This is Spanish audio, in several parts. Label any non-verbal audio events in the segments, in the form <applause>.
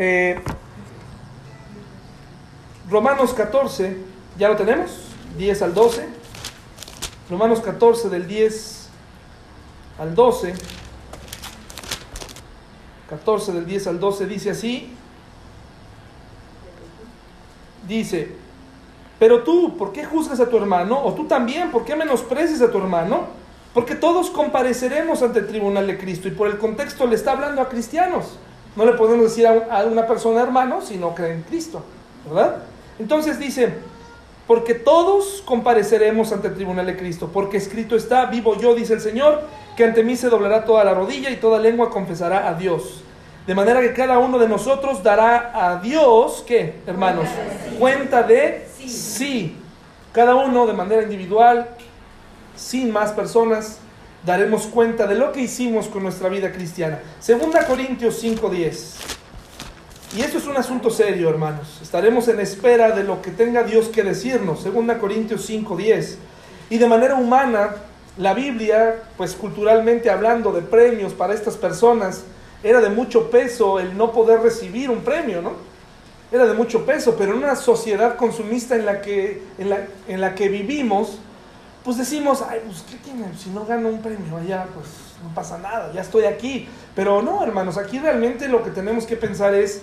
Eh, Romanos 14, ¿ya lo tenemos? 10 al 12. Romanos 14 del 10 al 12. 14 del 10 al 12 dice así. Dice, pero tú, ¿por qué juzgas a tu hermano? O tú también, ¿por qué menosprecias a tu hermano? Porque todos compareceremos ante el tribunal de Cristo y por el contexto le está hablando a cristianos. No le podemos decir a una persona hermano si no cree en Cristo, ¿verdad? Entonces dice, porque todos compareceremos ante el tribunal de Cristo, porque escrito está, vivo yo, dice el Señor, que ante mí se doblará toda la rodilla y toda lengua confesará a Dios. De manera que cada uno de nosotros dará a Dios, ¿qué, hermanos? Cuenta de sí. Cada uno de manera individual, sin más personas, daremos cuenta de lo que hicimos con nuestra vida cristiana. Segunda Corintios 5:10. Y esto es un asunto serio, hermanos. Estaremos en espera de lo que tenga Dios que decirnos. Segunda Corintios 5:10. Y de manera humana, la Biblia, pues culturalmente hablando de premios para estas personas, era de mucho peso el no poder recibir un premio, ¿no? Era de mucho peso, pero en una sociedad consumista en la que, en la, en la que vivimos, pues decimos, ay, pues ¿qué? Si no gano un premio allá, pues no pasa nada, ya estoy aquí. Pero no, hermanos, aquí realmente lo que tenemos que pensar es,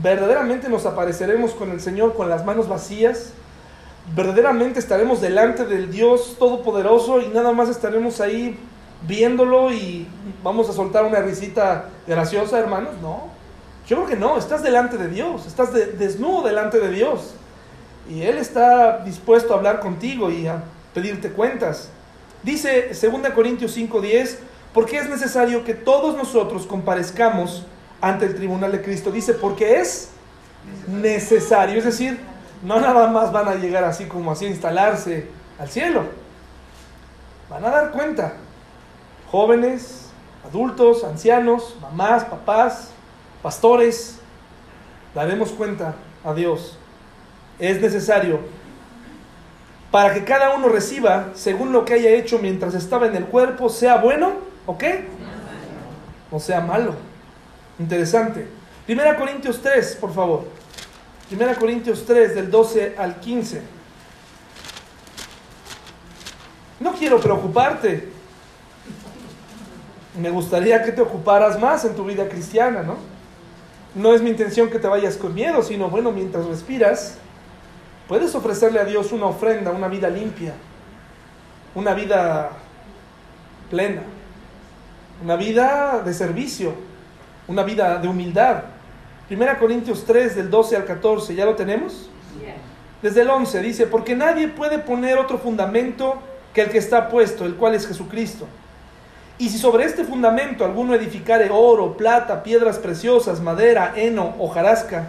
verdaderamente nos apareceremos con el Señor con las manos vacías, verdaderamente estaremos delante del Dios Todopoderoso y nada más estaremos ahí viéndolo y vamos a soltar una risita graciosa, hermanos. No, yo creo que no, estás delante de Dios, estás desnudo delante de Dios. Y Él está dispuesto a hablar contigo y a pedirte cuentas. Dice 2 Corintios 5:10, porque es necesario que todos nosotros comparezcamos ante el tribunal de Cristo. Dice, porque es necesario. Es decir, no nada más van a llegar así como así a instalarse al cielo. Van a dar cuenta. Jóvenes, adultos, ancianos, mamás, papás, pastores, daremos cuenta a Dios. Es necesario para que cada uno reciba según lo que haya hecho mientras estaba en el cuerpo, sea bueno o qué, o sea malo. Interesante. Primera Corintios 3, por favor. Primera Corintios 3, del 12 al 15. No quiero preocuparte. Me gustaría que te ocuparas más en tu vida cristiana, ¿no? No es mi intención que te vayas con miedo, sino, bueno, mientras respiras, Puedes ofrecerle a Dios una ofrenda, una vida limpia, una vida plena, una vida de servicio, una vida de humildad. Primera Corintios 3 del 12 al 14, ¿ya lo tenemos? Desde el 11 dice, porque nadie puede poner otro fundamento que el que está puesto, el cual es Jesucristo. Y si sobre este fundamento alguno edificare oro, plata, piedras preciosas, madera, heno, hojarasca,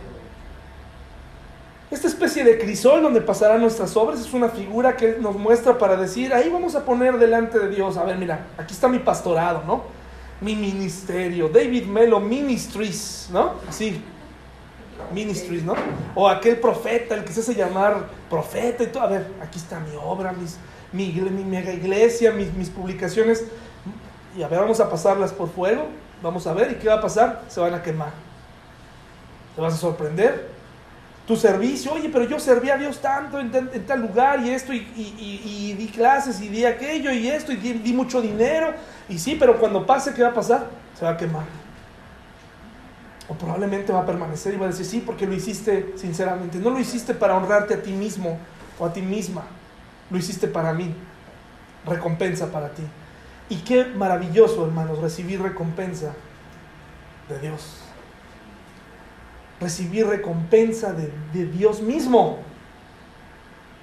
Esta especie de crisol donde pasarán nuestras obras es una figura que nos muestra para decir, ahí vamos a poner delante de Dios, a ver, mira, aquí está mi pastorado, ¿no? Mi ministerio, David Melo Ministries, ¿no? Así, Ministries, ¿no? O aquel profeta, el que se hace llamar profeta y todo, a ver, aquí está mi obra, mis, mi, mi mega iglesia, mis, mis publicaciones, y a ver, vamos a pasarlas por fuego, vamos a ver, ¿y qué va a pasar? Se van a quemar. Te vas a sorprender, tu servicio, oye, pero yo serví a Dios tanto en, tal lugar y esto, y, di clases y di aquello y esto, y di, mucho dinero, y sí, pero cuando pase, ¿qué va a pasar? Se va a quemar. O probablemente va a permanecer y va a decir, sí, porque lo hiciste sinceramente. No lo hiciste para honrarte a ti mismo o a ti misma, lo hiciste para mí. Recompensa para ti. Y qué maravilloso, hermanos, recibir recompensa de Dios recibir recompensa de, Dios mismo.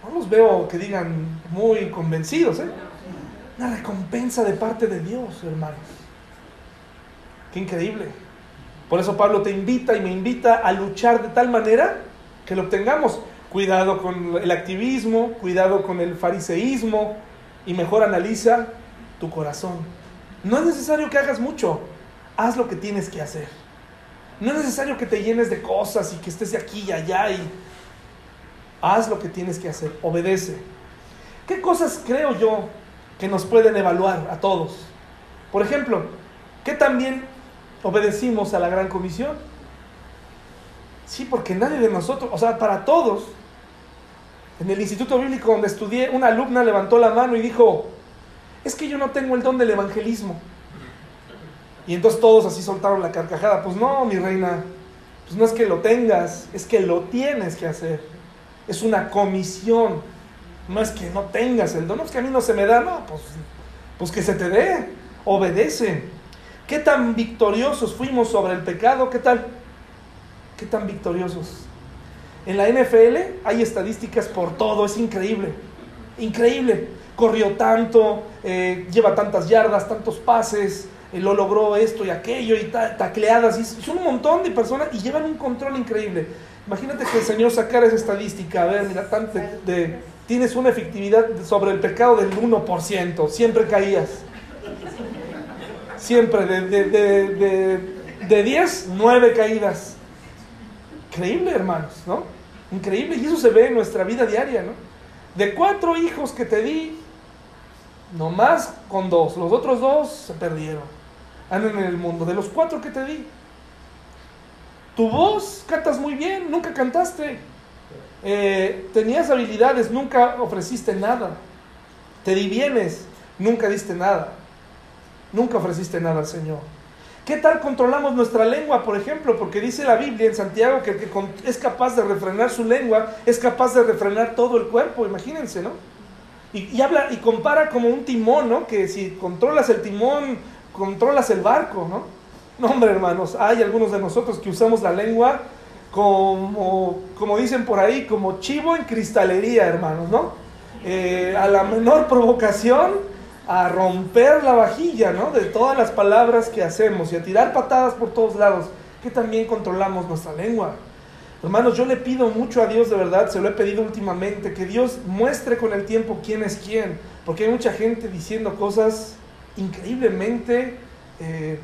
No los veo que digan muy convencidos, ¿eh? Una recompensa de parte de Dios, hermanos. Qué increíble. Por eso Pablo te invita y me invita a luchar de tal manera que lo obtengamos. cuidado con el activismo, cuidado con el fariseísmo y mejor analiza tu corazón. No es necesario que hagas mucho, haz lo que tienes que hacer. No es necesario que te llenes de cosas y que estés de aquí y allá y haz lo que tienes que hacer, obedece. ¿Qué cosas creo yo que nos pueden evaluar a todos? Por ejemplo, ¿qué también obedecimos a la gran comisión? Sí, porque nadie de nosotros, o sea, para todos, en el instituto bíblico donde estudié, una alumna levantó la mano y dijo, es que yo no tengo el don del evangelismo. Y entonces todos así soltaron la carcajada. Pues no, mi reina, pues no es que lo tengas, es que lo tienes que hacer. Es una comisión. No es que no tengas el don, es que a mí no se me da, no, pues, pues que se te dé. Obedece. ¿Qué tan victoriosos fuimos sobre el pecado? ¿Qué tal? ¿Qué tan victoriosos? En la NFL hay estadísticas por todo, es increíble. Increíble. Corrió tanto, eh, lleva tantas yardas, tantos pases, lo logró esto y aquello, y tacleadas, y son un montón de personas y llevan un control increíble. Imagínate que el Señor sacara esa estadística, a ver, mira, tanto de, tienes una efectividad sobre el pecado del 1%, siempre caías. Siempre, de, de, de 10, 9 caídas. Increíble, hermanos, ¿no? Increíble, y eso se ve en nuestra vida diaria, ¿no? De cuatro hijos que te di, nomás con dos, los otros dos se perdieron andan en el mundo. De los cuatro que te di, tu voz cantas muy bien, nunca cantaste. Eh, tenías habilidades, nunca ofreciste nada. Te di bienes, nunca diste nada. Nunca ofreciste nada al Señor. ¿Qué tal controlamos nuestra lengua, por ejemplo? Porque dice la Biblia en Santiago que el que es capaz de refrenar su lengua es capaz de refrenar todo el cuerpo, imagínense, ¿no? Y, y habla y compara como un timón, ¿no? Que si controlas el timón controlas el barco, ¿no? No, hombre, hermanos, hay algunos de nosotros que usamos la lengua como, como dicen por ahí, como chivo en cristalería, hermanos, ¿no? Eh, a la menor provocación, a romper la vajilla, ¿no? De todas las palabras que hacemos y a tirar patadas por todos lados, que también controlamos nuestra lengua. Hermanos, yo le pido mucho a Dios de verdad, se lo he pedido últimamente, que Dios muestre con el tiempo quién es quién, porque hay mucha gente diciendo cosas increíblemente eh,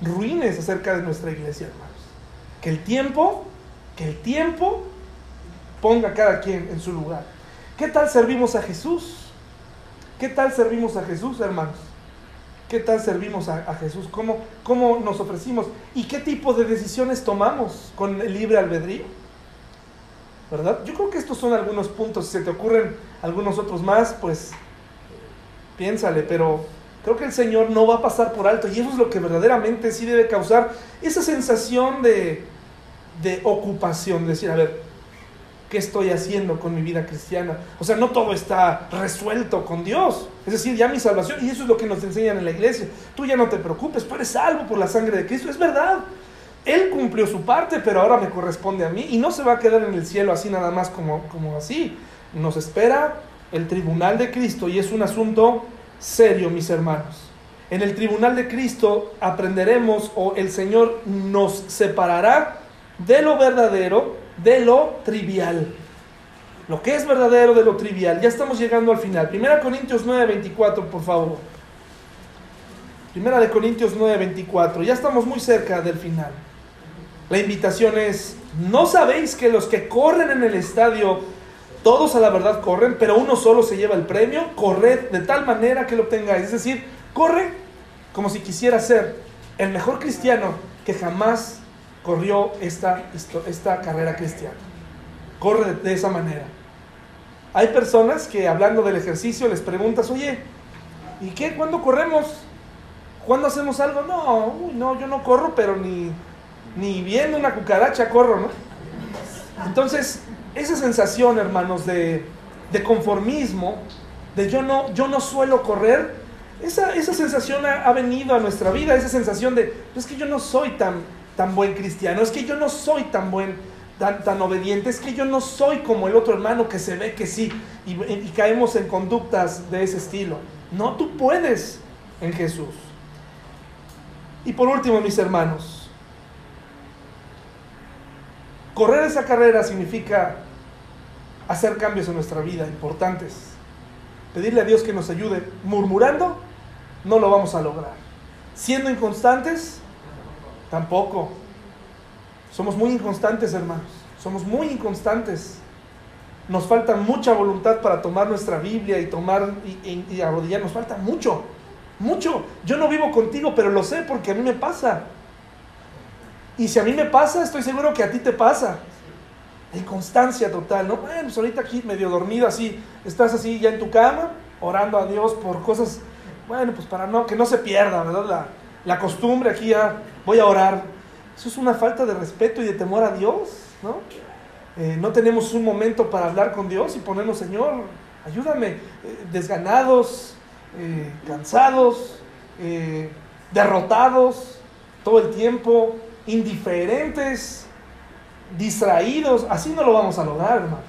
ruines acerca de nuestra iglesia, hermanos. Que el tiempo, que el tiempo ponga a cada quien en su lugar. ¿Qué tal servimos a Jesús? ¿Qué tal servimos a Jesús, hermanos? ¿Qué tal servimos a, Jesús? ¿Cómo, ¿Cómo nos ofrecimos? ¿Y qué tipo de decisiones tomamos con el libre albedrío? ¿Verdad? Yo creo que estos son algunos puntos. Si se te ocurren algunos otros más, pues piénsale, pero Creo que el Señor no va a pasar por alto y eso es lo que verdaderamente sí debe causar esa sensación de, de ocupación, decir, a ver, ¿qué estoy haciendo con mi vida cristiana? O sea, no todo está resuelto con Dios. Es decir, ya mi salvación, y eso es lo que nos enseñan en la iglesia. Tú ya no te preocupes, tú eres salvo por la sangre de Cristo. Es verdad. Él cumplió su parte, pero ahora me corresponde a mí y no se va a quedar en el cielo así nada más como, como así. Nos espera el tribunal de Cristo y es un asunto serio, mis hermanos. En el tribunal de Cristo aprenderemos o el Señor nos separará de lo verdadero, de lo trivial. Lo que es verdadero de lo trivial. Ya estamos llegando al final. Primera Corintios 9:24, por favor. Primera de Corintios 9:24. Ya estamos muy cerca del final. La invitación es, ¿no sabéis que los que corren en el estadio todos a la verdad corren, pero uno solo se lleva el premio. Corred de tal manera que lo obtengáis. Es decir, corre como si quisiera ser el mejor cristiano que jamás corrió esta, esta carrera cristiana. Corre de, esa manera. Hay personas que hablando del ejercicio les preguntas, oye, ¿y qué? ¿Cuándo corremos? ¿Cuándo hacemos algo? No, no, yo no corro, pero ni, ni viendo una cucaracha corro, ¿no? Entonces, esa sensación, hermanos, de, conformismo, de yo no, yo no suelo correr, esa, esa sensación ha, venido a nuestra vida, esa sensación de, es que yo no soy tan, tan buen cristiano, es que yo no soy tan buen, tan, tan obediente, es que yo no soy como el otro hermano que se ve que sí, y caemos en conductas de ese estilo. No, tú puedes en Jesús. Y por último, mis hermanos, correr esa carrera significa hacer cambios en nuestra vida importantes. Pedirle a Dios que nos ayude. Murmurando, no lo vamos a lograr. Siendo inconstantes, tampoco. Somos muy inconstantes, hermanos. Somos muy inconstantes. Nos falta mucha voluntad para tomar nuestra Biblia y tomar y, arrodillar. Nos falta mucho, mucho. Yo no vivo contigo, pero lo sé porque a mí me pasa. Y si a mí me pasa, estoy seguro que a ti te pasa. Inconstancia total, ¿no? Bueno, pues ahorita aquí medio dormido así, estás así ya en tu cama, orando a Dios por cosas, bueno, pues para no, que no se pierda, ¿verdad? La, la costumbre aquí ya, voy a orar. Eso es una falta de respeto y de temor a Dios, ¿no? Eh, no tenemos un momento para hablar con Dios y ponernos, Señor, ayúdame, eh, desganados, eh, cansados, derrotados todo el tiempo, indiferentes, distraídos, así no lo vamos a lograr, hermanos.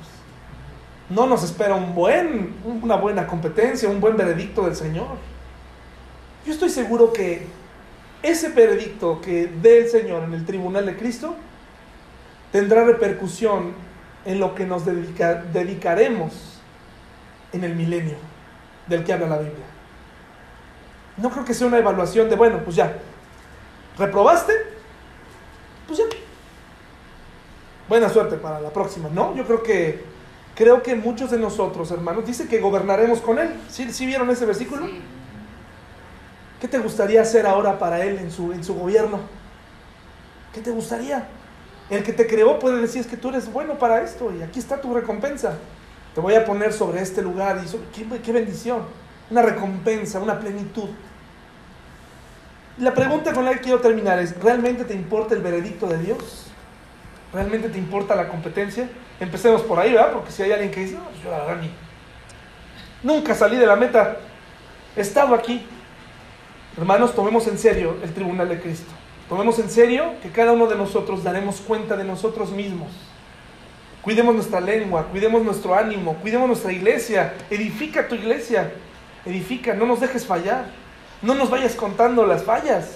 No nos espera buen, una buena competencia, un buen veredicto del Señor. Yo estoy seguro que ese veredicto que dé el Señor en el tribunal de Cristo tendrá repercusión en lo que nos dedicaremos en el milenio del que habla la Biblia. No creo que sea una evaluación de, bueno, pues ya, ¿reprobaste? Pues ya, buena suerte para la próxima. No, yo creo que creo que muchos de nosotros, hermanos, dice que gobernaremos con él. ¿Sí, vieron ese versículo? ¿Qué te gustaría hacer ahora para él en su, en su gobierno? ¿Qué te gustaría? El que te creó puede decir es que tú eres bueno para esto y aquí está tu recompensa. Te voy a poner sobre este lugar y ¿qué, qué bendición. Una recompensa, una plenitud. La pregunta con la que quiero terminar es, ¿realmente te importa el veredicto de Dios? ¿Realmente te importa la competencia? Empecemos por ahí, ¿verdad? Porque si hay alguien que dice, no, yo la verdad. Nunca salí de la meta. He estado aquí. Hermanos, tomemos en serio el tribunal de Cristo. Tomemos en serio que cada uno de nosotros daremos cuenta de nosotros mismos. Cuidemos nuestra lengua, cuidemos nuestro ánimo, cuidemos nuestra iglesia. Edifica tu iglesia. Edifica, no nos dejes fallar. No nos vayas contando las fallas.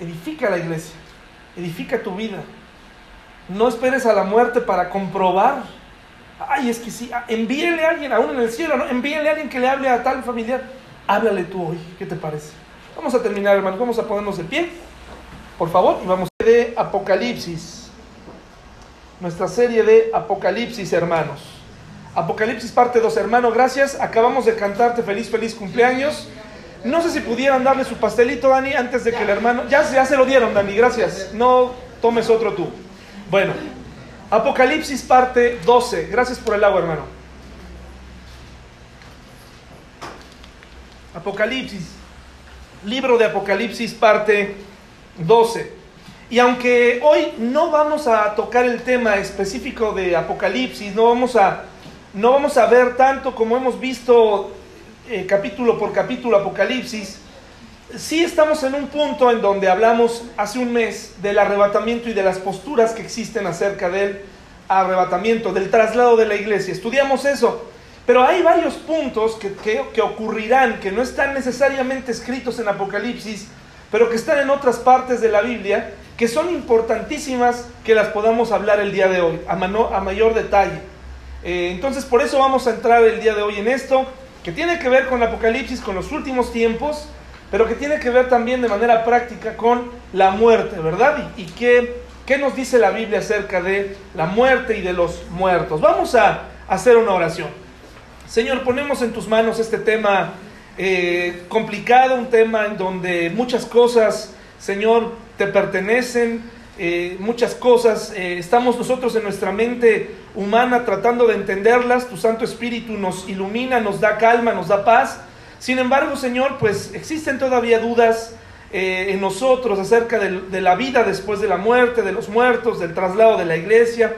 Edifica la iglesia. Edifica tu vida. No esperes a la muerte para comprobar. Ay, es que sí, ah, envíele a alguien, aún en el cielo, ¿no? Envíele a alguien que le hable a tal familiar. Háblale tú hoy, ¿qué te parece? Vamos a terminar, hermanos, vamos a ponernos de pie, por favor, y vamos a de Apocalipsis. Nuestra serie de Apocalipsis, hermanos. Apocalipsis parte 2, hermano, gracias. Acabamos de cantarte feliz, feliz cumpleaños. No sé si pudieran darle su pastelito, Dani, antes de que el hermano... Ya, ya se lo dieron, Dani, gracias. No tomes otro tú. Bueno, Apocalipsis parte 12. Gracias por el agua, hermano. Apocalipsis, libro de Apocalipsis parte 12. Y aunque hoy no vamos a tocar el tema específico de Apocalipsis, no vamos a, no vamos a ver tanto como hemos visto eh, capítulo por capítulo Apocalipsis, sí estamos en un punto en donde hablamos hace un mes del arrebatamiento y de las posturas que existen acerca del arrebatamiento, del traslado de la iglesia. Estudiamos eso, pero hay varios puntos que, que, ocurrirán, que no están necesariamente escritos en Apocalipsis, pero que están en otras partes de la Biblia, que son importantísimas que las podamos hablar el día de hoy, a, a mayor detalle. Eh, entonces, por eso vamos a entrar el día de hoy en esto, que tiene que ver con Apocalipsis, con los últimos tiempos, pero que tiene que ver también de manera práctica con la muerte, ¿verdad? ¿Y, qué, qué, nos dice la Biblia acerca de la muerte y de los muertos? Vamos a hacer una oración. Señor, ponemos en tus manos este tema eh, complicado, un tema en donde muchas cosas, Señor, te pertenecen, eh, muchas cosas, eh, estamos nosotros en nuestra mente humana tratando de entenderlas, tu Santo Espíritu nos ilumina, nos da calma, nos da paz sin embargo, Señor, pues existen todavía dudas eh, en nosotros acerca de, la vida después de la muerte, de los muertos, del traslado de la iglesia.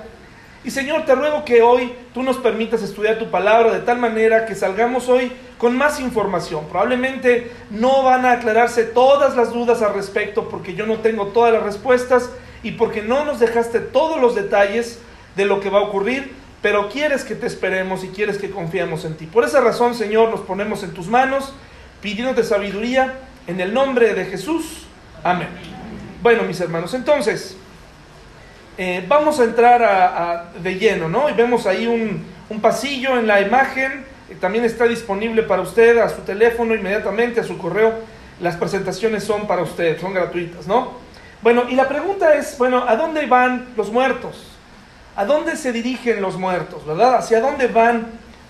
Y Señor, te ruego que hoy tú nos permitas estudiar tu palabra de tal manera que salgamos hoy con más información. Probablemente no van a aclararse todas las dudas al respecto porque yo no tengo todas las respuestas y porque no nos dejaste todos los detalles de lo que va a ocurrir, pero quieres que te esperemos y quieres que confiemos en ti. Por esa razón, Señor, nos ponemos en tus manos, pidiéndote sabiduría en el nombre de Jesús. Amén. Bueno, mis hermanos, entonces, eh, vamos a entrar de lleno, ¿no? Y vemos ahí un, pasillo en la imagen, también está disponible para usted a su teléfono inmediatamente, a su correo. Las presentaciones son para usted, son gratuitas, ¿no? Bueno, y la pregunta es, bueno, ¿a dónde van los muertos? ¿A dónde se dirigen los muertos, verdad? ¿Hacia dónde van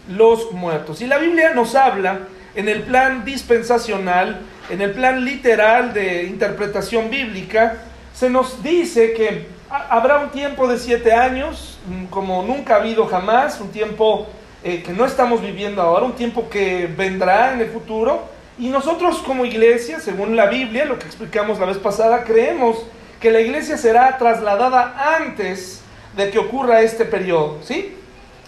los muertos? Y la Biblia nos habla en el plan dispensacional, en el plan literal de interpretación bíblica, se nos dice que habrá un tiempo de siete años, mm, como nunca ha habido jamás, un tiempo eh, que no estamos viviendo ahora, un tiempo que vendrá en el futuro. Y nosotros como iglesia, según la Biblia, lo que explicamos la vez pasada, creemos que la iglesia será trasladada antes de que ocurra este periodo, ¿sí?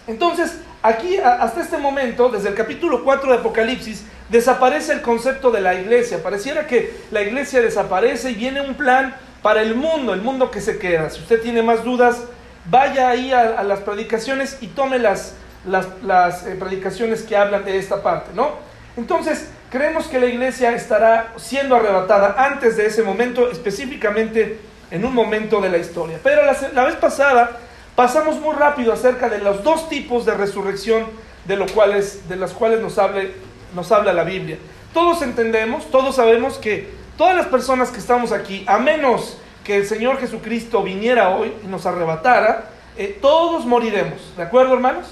Entonces, aquí hasta este momento, desde el capítulo 4 de Apocalipsis, desaparece el concepto de la iglesia. Pareciera que la iglesia desaparece y viene un plan para el mundo, el mundo que se queda. Si usted tiene más dudas, vaya ahí a, las predicaciones y tome las, las, eh, predicaciones que hablan de esta parte, ¿no? Entonces, creemos que la iglesia estará siendo arrebatada antes de ese momento, específicamente en un momento de la historia. Pero la, vez pasada pasamos muy rápido acerca de los dos tipos de resurrección de, lo cuales, de las cuales nos, hable, nos habla la Biblia. Todos entendemos, todos sabemos que todas las personas que estamos aquí, a menos que el Señor Jesucristo viniera hoy y nos arrebatara, eh, todos moriremos. ¿De acuerdo, hermanos?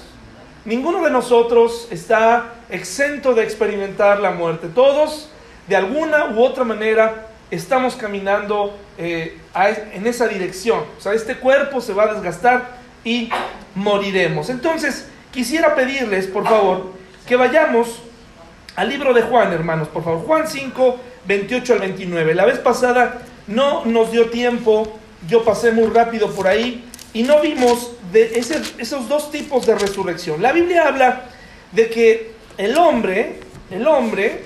Ninguno de nosotros está exento de experimentar la muerte. Todos, de alguna u otra manera, estamos caminando eh, en esa dirección. O sea, este cuerpo se va a desgastar y moriremos. Entonces, quisiera pedirles, por favor, que vayamos al libro de Juan, hermanos, por favor. Juan 5, 28 al 29. La vez pasada no nos dio tiempo, yo pasé muy rápido por ahí y no vimos esos dos tipos de resurrección. La Biblia habla de que el hombre, el hombre,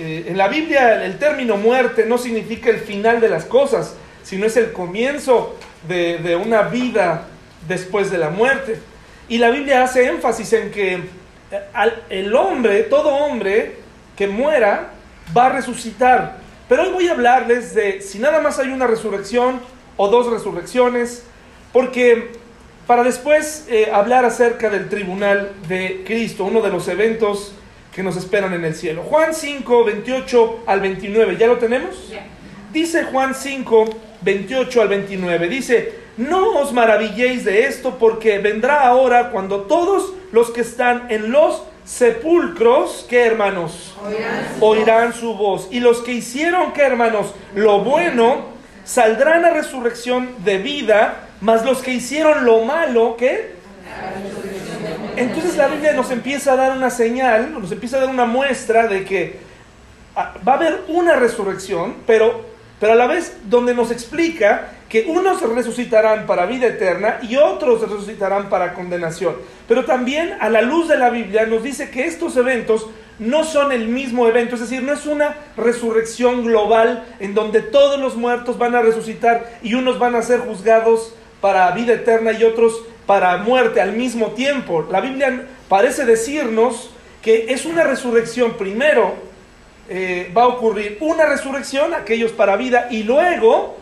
eh, en la Biblia el término muerte no significa el final de las cosas, sino es el comienzo de, una vida después de la muerte. Y la Biblia hace énfasis en que eh, el hombre, todo hombre que muera, va a resucitar. Pero hoy voy a hablarles de si nada más hay una resurrección o dos resurrecciones, porque para después eh, hablar acerca del tribunal de Cristo, uno de los eventos que nos esperan en el cielo. Juan 5, 28 al 29, ¿ya lo tenemos? Dice Juan 5, 28 al 29, dice, no os maravilléis de esto porque vendrá ahora cuando todos los que están en los sepulcros, ¿qué hermanos? Oirán su, voz. Y los que hicieron, ¿qué hermanos? Lo bueno, saldrán a resurrección de vida, mas los que hicieron lo malo, ¿qué? Entonces la Biblia nos empieza a dar una señal, nos empieza a dar una muestra de que ah, va a haber una resurrección, pero, pero a la vez donde nos explica que unos resucitarán para vida eterna y otros resucitarán para condenación. Pero también a la luz de la Biblia nos dice que estos eventos no son el mismo evento, es decir, no es una resurrección global en donde todos los muertos van a resucitar y unos van a ser juzgados para vida eterna y otros para muerte al mismo tiempo. La Biblia parece decirnos que es una resurrección primero. Eh, va a ocurrir una resurrección, aquellos para vida, y luego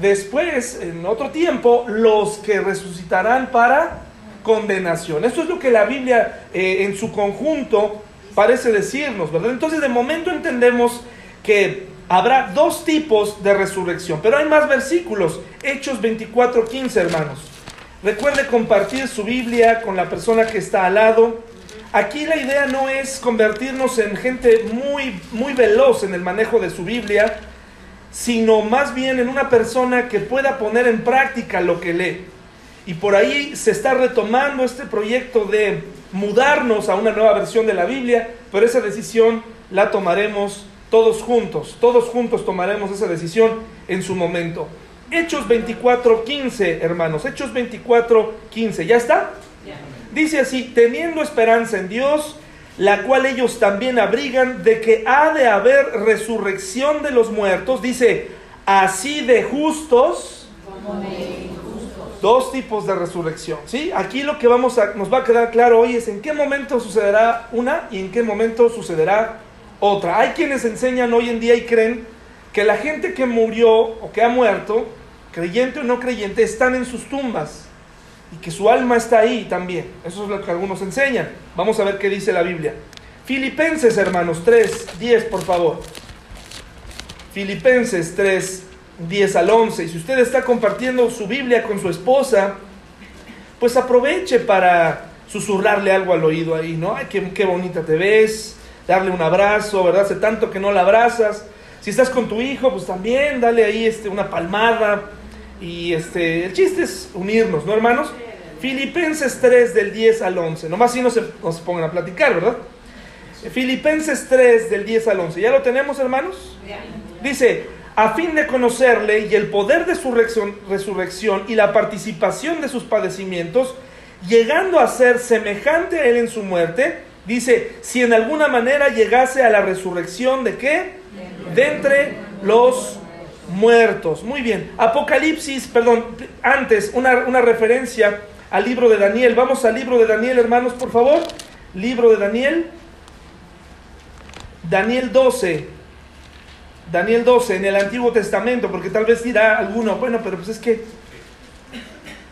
después, en otro tiempo, los que resucitarán para condenación. Esto es lo que la Biblia eh, en su conjunto parece decirnos, ¿verdad? Entonces, de momento entendemos que habrá dos tipos de resurrección, pero hay más versículos. Hechos 24:15, hermanos. Recuerde compartir su Biblia con la persona que está al lado. Aquí la idea no es convertirnos en gente muy, muy veloz en el manejo de su Biblia, sino más bien en una persona que pueda poner en práctica lo que lee. Y por ahí se está retomando este proyecto de mudarnos a una nueva versión de la Biblia, pero esa decisión la tomaremos todos juntos, todos juntos tomaremos esa decisión en su momento. Hechos 24, 15, hermanos, Hechos 24, 15, ¿ya está? Dice así, teniendo esperanza en Dios, la cual ellos también abrigan de que ha de haber resurrección de los muertos, dice, así de justos, dos tipos de resurrección, ¿sí? Aquí lo que vamos a, nos va a quedar claro hoy es en qué momento sucederá una y en qué momento sucederá otra. Hay quienes enseñan hoy en día y creen que la gente que murió o que ha muerto creyente o no creyente, están en sus tumbas y que su alma está ahí también. Eso es lo que algunos enseñan. Vamos a ver qué dice la Biblia. Filipenses, hermanos, 3, 10, por favor. Filipenses 3, 10 al 11. Y si usted está compartiendo su Biblia con su esposa, pues aproveche para susurrarle algo al oído ahí, ¿no? Ay, qué, qué bonita te ves, darle un abrazo, ¿verdad? Hace tanto que no la abrazas. Si estás con tu hijo, pues también dale ahí este, una palmada. Y este, el chiste es unirnos, ¿no, hermanos? Filipenses 3 del 10 al 11. Nomás si no se, no se pongan a platicar, ¿verdad? Filipenses 3 del 10 al 11. ¿Ya lo tenemos, hermanos? Dice, a fin de conocerle y el poder de su resurrección y la participación de sus padecimientos, llegando a ser semejante a él en su muerte, dice, si en alguna manera llegase a la resurrección de qué? De entre los muertos. Muy bien. Apocalipsis, perdón, antes, una, una referencia al libro de Daniel. Vamos al libro de Daniel, hermanos, por favor. Libro de Daniel. Daniel 12. Daniel 12 en el Antiguo Testamento, porque tal vez dirá alguno, bueno, pero pues es que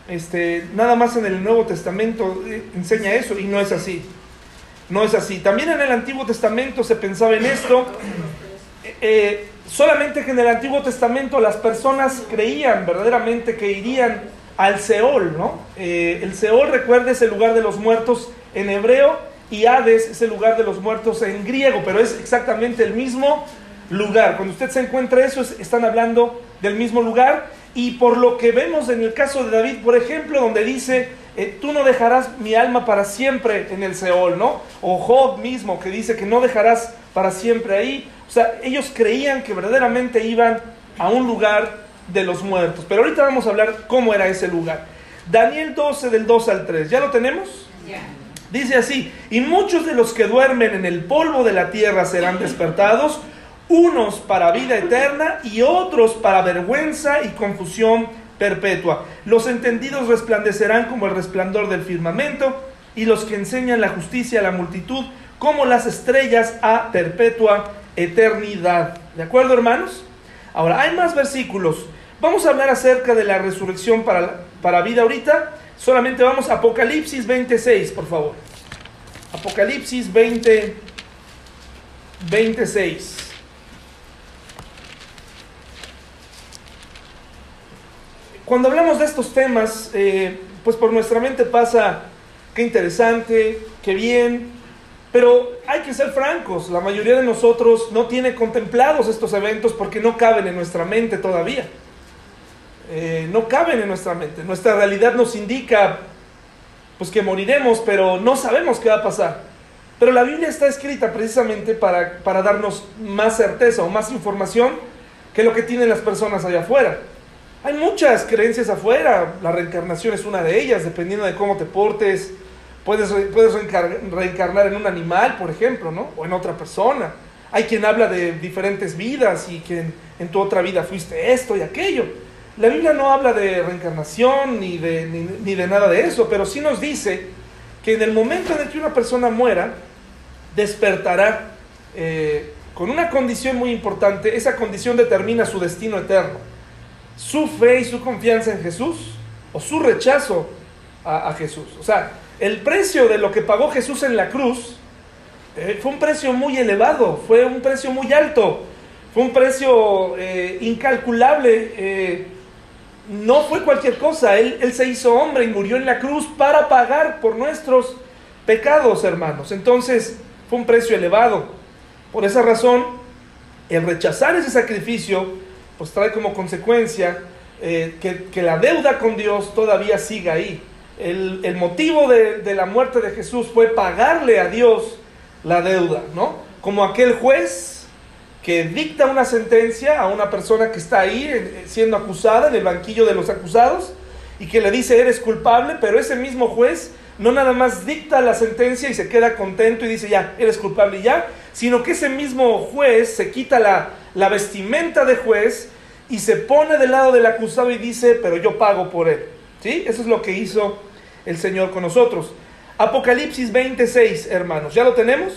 este, nada más en el Nuevo Testamento eh, enseña eso y no es así. No es así. También en el Antiguo Testamento se pensaba en esto. Eh, solamente que en el Antiguo Testamento las personas creían verdaderamente que irían al Seol, ¿no? Eh, el Seol, recuerde, es el lugar de los muertos en hebreo y Hades es el lugar de los muertos en griego, pero es exactamente el mismo lugar. Cuando usted se encuentra eso, están hablando del mismo lugar. Y por lo que vemos en el caso de David, por ejemplo, donde dice, eh, tú no dejarás mi alma para siempre en el Seol, ¿no? O Job mismo, que dice que no dejarás para siempre ahí. O sea, ellos creían que verdaderamente iban a un lugar de los muertos. Pero ahorita vamos a hablar cómo era ese lugar. Daniel 12 del 2 al 3, ¿ya lo tenemos? Dice así, y muchos de los que duermen en el polvo de la tierra serán despertados, unos para vida eterna y otros para vergüenza y confusión perpetua. Los entendidos resplandecerán como el resplandor del firmamento y los que enseñan la justicia a la multitud como las estrellas a perpetua eternidad. ¿De acuerdo, hermanos? Ahora, hay más versículos. Vamos a hablar acerca de la resurrección para, para vida ahorita. Solamente vamos a Apocalipsis 26, por favor. Apocalipsis 20, 26. Cuando hablamos de estos temas, eh, pues por nuestra mente pasa, qué interesante, qué bien, pero hay que ser francos, la mayoría de nosotros no tiene contemplados estos eventos porque no caben en nuestra mente todavía. Eh, no caben en nuestra mente. Nuestra realidad nos indica pues que moriremos, pero no sabemos qué va a pasar. Pero la Biblia está escrita precisamente para, para darnos más certeza o más información que lo que tienen las personas allá afuera. Hay muchas creencias afuera, la reencarnación es una de ellas, dependiendo de cómo te portes, Puedes, puedes reencarnar en un animal, por ejemplo, ¿no? O en otra persona. Hay quien habla de diferentes vidas y que en, tu otra vida fuiste esto y aquello. La Biblia no habla de reencarnación ni de, ni, de nada de eso, pero sí nos dice que en el momento en el que una persona muera, despertará eh, con una condición muy importante. Esa condición determina su destino eterno. Su fe y su confianza en Jesús o su rechazo a, a Jesús. O sea, el precio de lo que pagó Jesús en la cruz eh, fue un precio muy elevado, fue un precio muy alto, fue un precio eh, incalculable. Eh, no fue cualquier cosa, él, se hizo hombre y murió en la cruz para pagar por nuestros pecados, hermanos. Entonces, fue un precio elevado. Por esa razón, el rechazar ese sacrificio, pues trae como consecuencia que, la deuda con Dios todavía siga ahí el, motivo de, la muerte de Jesús fue pagarle a Dios la deuda, ¿no? Como aquel juez que dicta una sentencia a una persona que está ahí eh, siendo acusada en el banquillo de los acusados y que le dice eres culpable, pero ese mismo juez no nada más dicta la sentencia y se queda contento y dice ya, eres culpable y ya, sino que ese mismo juez se quita la, la vestimenta de juez y se pone del lado del acusado y dice, pero yo pago por él. ¿Sí? Eso es lo que hizo el Señor con nosotros. Apocalipsis 26, hermanos, ¿ya lo tenemos?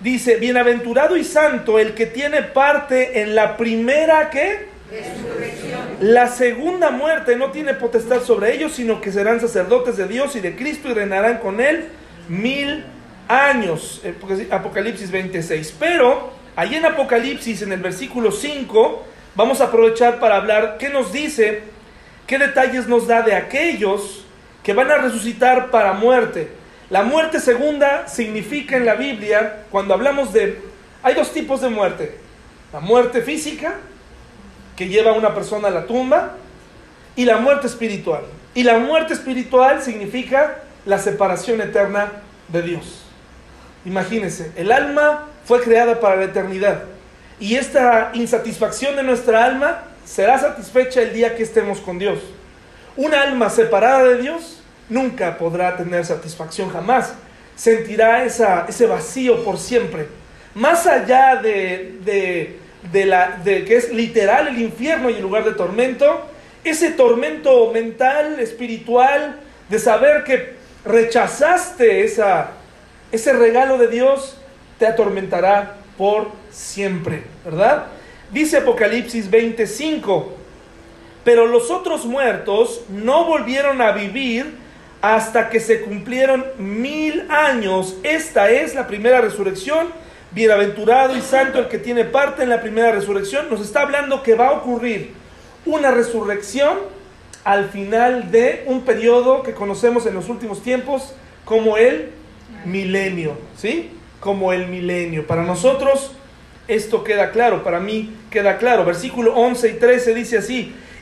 Dice, bienaventurado y santo el que tiene parte en la primera. Resurrección. La segunda muerte no tiene potestad sobre ellos, sino que serán sacerdotes de Dios y de Cristo y reinarán con él mil años. Eh, Apocalipsis 26. Pero, ahí en Apocalipsis, en el versículo 5, vamos a aprovechar para hablar qué nos dice, qué detalles nos da de aquellos que van a resucitar para muerte. La muerte segunda significa en la Biblia, cuando hablamos de... Hay dos tipos de muerte. La muerte física, que lleva a una persona a la tumba, y la muerte espiritual. Y la muerte espiritual significa la separación eterna de Dios. Imagínense, el alma fue creada para la eternidad. Y esta insatisfacción de nuestra alma será satisfecha el día que estemos con Dios. Un alma separada de Dios nunca podrá tener satisfacción jamás. Sentirá ese vacío por siempre. Más allá de que es literal el infierno y el lugar de tormento, ese tormento mental, espiritual, de saber que rechazaste esa, ese regalo de Dios, te atormentará por siempre, ¿verdad? Dice Apocalipsis 25, pero los otros muertos no volvieron a vivir hasta que se cumplieron mil años. Esta es la primera resurrección. Bienaventurado y santo el que tiene parte en la primera resurrección. Nos está hablando que va a ocurrir una resurrección al final de un periodo que conocemos en los últimos tiempos como el milenio, ¿sí? Como el milenio. Para nosotros esto queda claro, para mí queda claro. Versículo 11 y 13 dice así,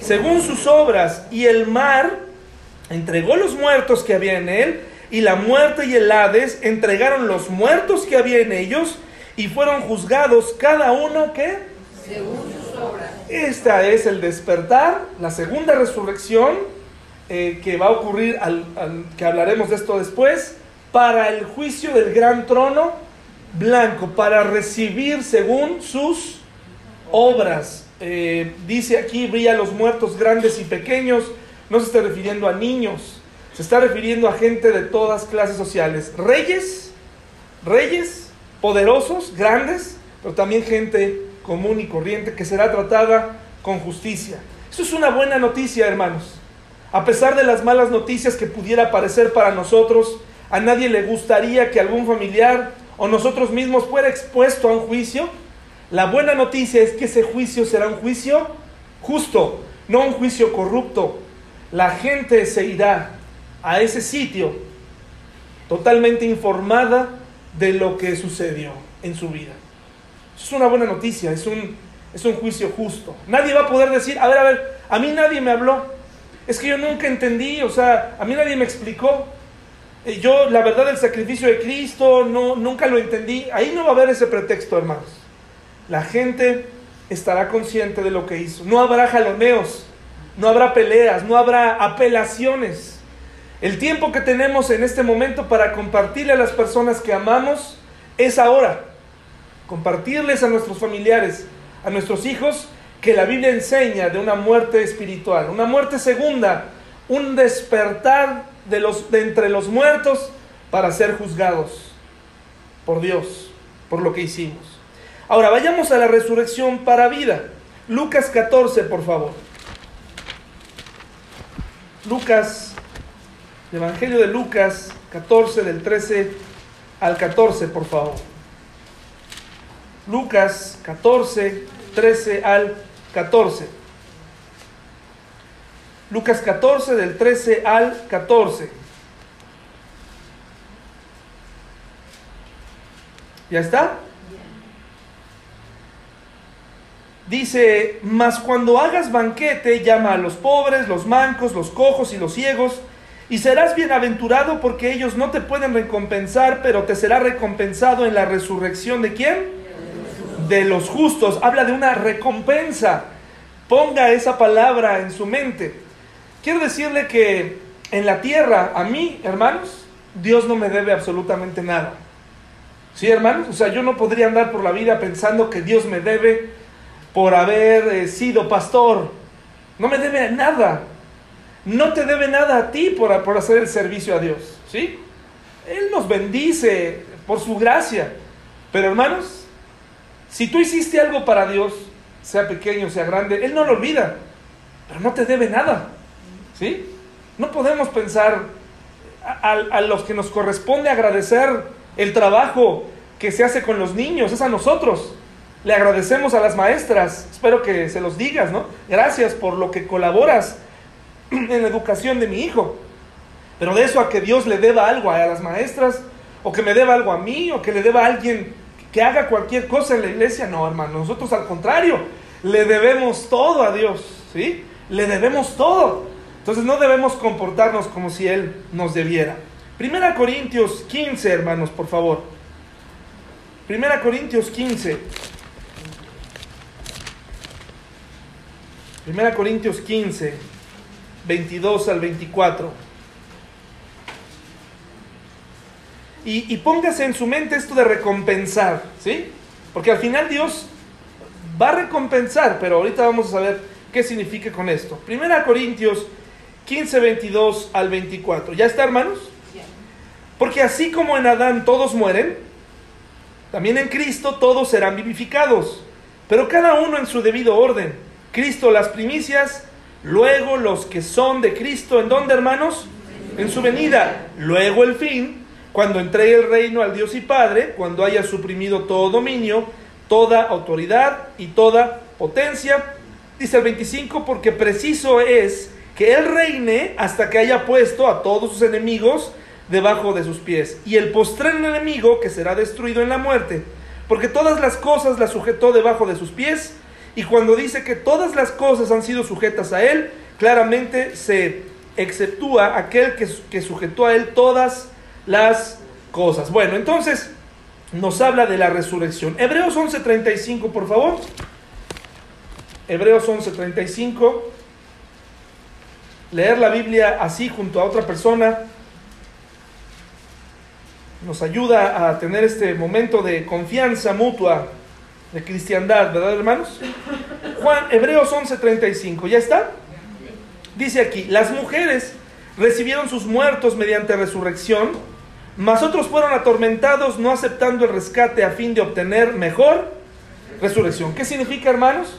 Según sus obras, y el mar entregó los muertos que había en él, y la muerte y el Hades entregaron los muertos que había en ellos, y fueron juzgados cada uno que... Según sus obras. Esta es el despertar, la segunda resurrección, eh, que va a ocurrir, al, que hablaremos de esto después, para el juicio del gran trono blanco, para recibir según sus obras. Eh, dice aquí, brilla los muertos grandes y pequeños, no se está refiriendo a niños, se está refiriendo a gente de todas clases sociales, reyes, reyes, poderosos, grandes, pero también gente común y corriente que será tratada con justicia. Eso es una buena noticia, hermanos. A pesar de las malas noticias que pudiera parecer para nosotros, a nadie le gustaría que algún familiar o nosotros mismos fuera expuesto a un juicio. La buena noticia es que ese juicio será un juicio justo, no un juicio corrupto. La gente se irá a ese sitio totalmente informada de lo que sucedió en su vida. Es una buena noticia, es un, es un juicio justo. Nadie va a poder decir, a ver, a ver, a mí nadie me habló, es que yo nunca entendí, o sea, a mí nadie me explicó. Eh, yo, la verdad del sacrificio de Cristo, no, nunca lo entendí. Ahí no va a haber ese pretexto, hermanos. La gente estará consciente de lo que hizo. No habrá jaloneos, no habrá peleas, no habrá apelaciones. El tiempo que tenemos en este momento para compartirle a las personas que amamos es ahora. Compartirles a nuestros familiares, a nuestros hijos, que la Biblia enseña de una muerte espiritual, una muerte segunda, un despertar de, los, de entre los muertos para ser juzgados por Dios, por lo que hicimos. Ahora vayamos a la resurrección para vida. Lucas 14, por favor. Lucas, Evangelio de Lucas 14, del 13 al 14, por favor. Lucas 14, 13 al 14. Lucas 14 del 13 al 14. ¿Ya está? Dice, mas cuando hagas banquete, llama a los pobres, los mancos, los cojos y los ciegos, y serás bienaventurado porque ellos no te pueden recompensar, pero te será recompensado en la resurrección de quién? de los justos, habla de una recompensa. Ponga esa palabra en su mente. quiero decirle que en la tierra, a mí, hermanos, Dios no me debe absolutamente nada. ¿Sí, hermanos? O sea, yo no podría andar por la vida pensando que Dios me debe por haber eh, sido pastor. No me debe nada. No te debe nada a ti por, por hacer el servicio a Dios. ¿Sí? Él nos bendice por su gracia. Pero hermanos, si tú hiciste algo para Dios, sea pequeño, sea grande, Él no lo olvida. Pero no te debe nada. ¿Sí? No podemos pensar a, a los que nos corresponde agradecer el trabajo que se hace con los niños, es a nosotros. Le agradecemos a las maestras, espero que se los digas, ¿no? Gracias por lo que colaboras <clears throat> en la educación de mi hijo. Pero de eso a que Dios le deba algo a las maestras, o que me deba algo a mí, o que le deba a alguien que haga cualquier cosa en la iglesia, no, hermano, nosotros al contrario, le debemos todo a Dios, ¿sí? Le debemos todo. Entonces no debemos comportarnos como si Él nos debiera. Primera Corintios 15, hermanos, por favor. Primera Corintios 15. Primera Corintios 15, 22 al 24. Y, y, póngase en su mente esto de recompensar, ¿sí? Porque al final Dios va a recompensar, pero ahorita vamos a saber qué significa con esto. Primera Corintios 15, 22 al 24. ¿Ya está, hermanos? Porque así como en Adán todos mueren, también en Cristo todos serán vivificados, pero cada uno en su debido orden. Cristo las primicias, luego los que son de Cristo, ¿en dónde hermanos? En su venida, luego el fin, cuando entregue el reino al Dios y Padre, cuando haya suprimido todo dominio, toda autoridad y toda potencia. Dice el 25, porque preciso es que Él reine hasta que haya puesto a todos sus enemigos debajo de sus pies. Y el postrer enemigo que será destruido en la muerte, porque todas las cosas las sujetó debajo de sus pies. Y cuando dice que todas las cosas han sido sujetas a Él, claramente se exceptúa aquel que, que sujetó a Él todas las cosas. Bueno, entonces nos habla de la resurrección. Hebreos 11:35, por favor. Hebreos 11:35. Leer la Biblia así junto a otra persona nos ayuda a tener este momento de confianza mutua, de cristiandad, ¿verdad, hermanos? Juan, Hebreos 11:35, ¿ya está? Dice aquí, las mujeres recibieron sus muertos mediante resurrección, mas otros fueron atormentados no aceptando el rescate a fin de obtener mejor resurrección. ¿Qué significa, hermanos?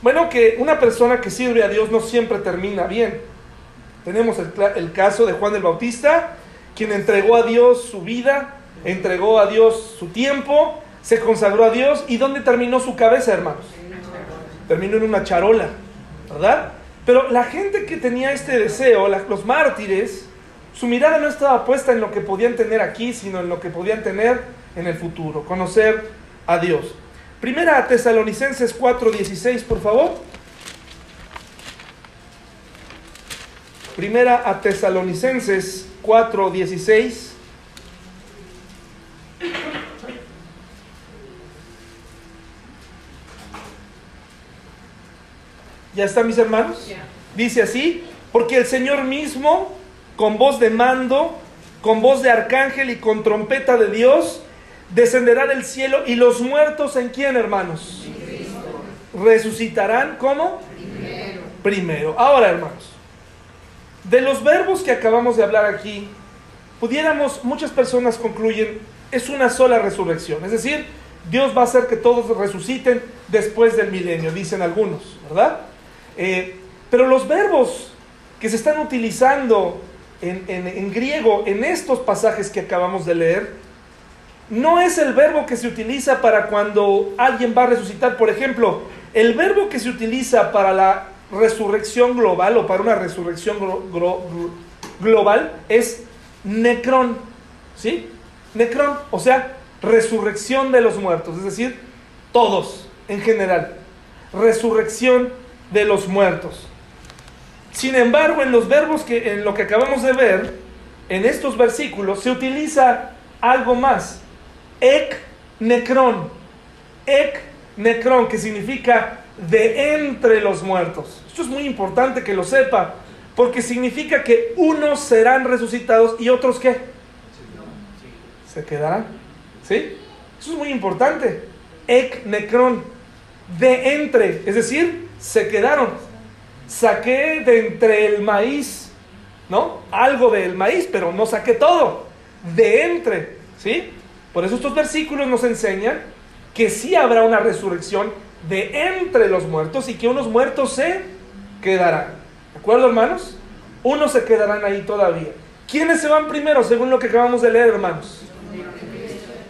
Bueno, que una persona que sirve a Dios no siempre termina bien. Tenemos el, el caso de Juan el Bautista, quien entregó a Dios su vida, entregó a Dios su tiempo, se consagró a Dios. ¿Y dónde terminó su cabeza, hermanos? Terminó en una charola, ¿verdad? Pero la gente que tenía este deseo, los mártires, su mirada no estaba puesta en lo que podían tener aquí, sino en lo que podían tener en el futuro, conocer a Dios. Primera a Tesalonicenses 4:16, por favor. Primera a Tesalonicenses 4:16. ¿Ya están mis hermanos? Dice así, porque el Señor mismo, con voz de mando, con voz de arcángel y con trompeta de Dios, descenderá del cielo y los muertos en quién, hermanos? Resucitarán, ¿cómo? Primero. Primero. Ahora, hermanos, de los verbos que acabamos de hablar aquí, pudiéramos, muchas personas concluyen, es una sola resurrección. Es decir, Dios va a hacer que todos resuciten después del milenio, dicen algunos, ¿verdad? Eh, pero los verbos que se están utilizando en, en, griego en estos pasajes que acabamos de leer, no es el verbo que se utiliza para cuando alguien va a resucitar. Por ejemplo, el verbo que se utiliza para la resurrección global o para una resurrección global es necrón. ¿Sí? Necrón, o sea, resurrección de los muertos, es decir, todos en general. Resurrección de los muertos. Sin embargo, en los verbos que en lo que acabamos de ver, en estos versículos se utiliza algo más. Ek necrón. Ek necrón, que significa de entre los muertos. Esto es muy importante que lo sepa, Porque significa que unos serán resucitados y otros qué? Se quedarán. ¿Sí? Eso es muy importante. Ek necron. De entre. Es decir, se quedaron. Saqué de entre el maíz. ¿No? Algo del maíz, pero no saqué todo. De entre. ¿Sí? Por eso estos versículos nos enseñan que sí habrá una resurrección de entre los muertos y que unos muertos se quedarán. ¿De acuerdo, hermanos? Unos se quedarán ahí todavía. ¿Quiénes se van primero, según lo que acabamos de leer, hermanos?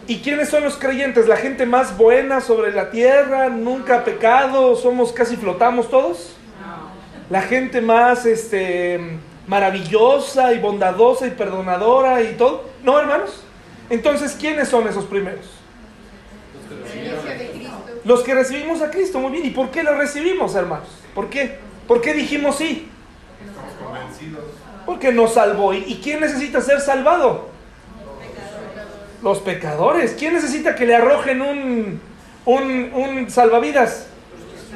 ¿Y quiénes son los creyentes? ¿La gente más buena sobre la tierra? ¿Nunca pecado? ¿Somos casi flotamos todos? ¿La gente más este, maravillosa y bondadosa y perdonadora y todo? No, hermanos. Entonces, ¿quiénes son esos primeros? Los que recibimos a Cristo, muy bien. ¿Y por qué lo recibimos, hermanos? ¿Por qué? ¿Por qué dijimos sí? Estamos convencidos. Porque nos salvó. ¿Y quién necesita ser salvado? Los pecadores. ¿Quién necesita que le arrojen un, un, un salvavidas?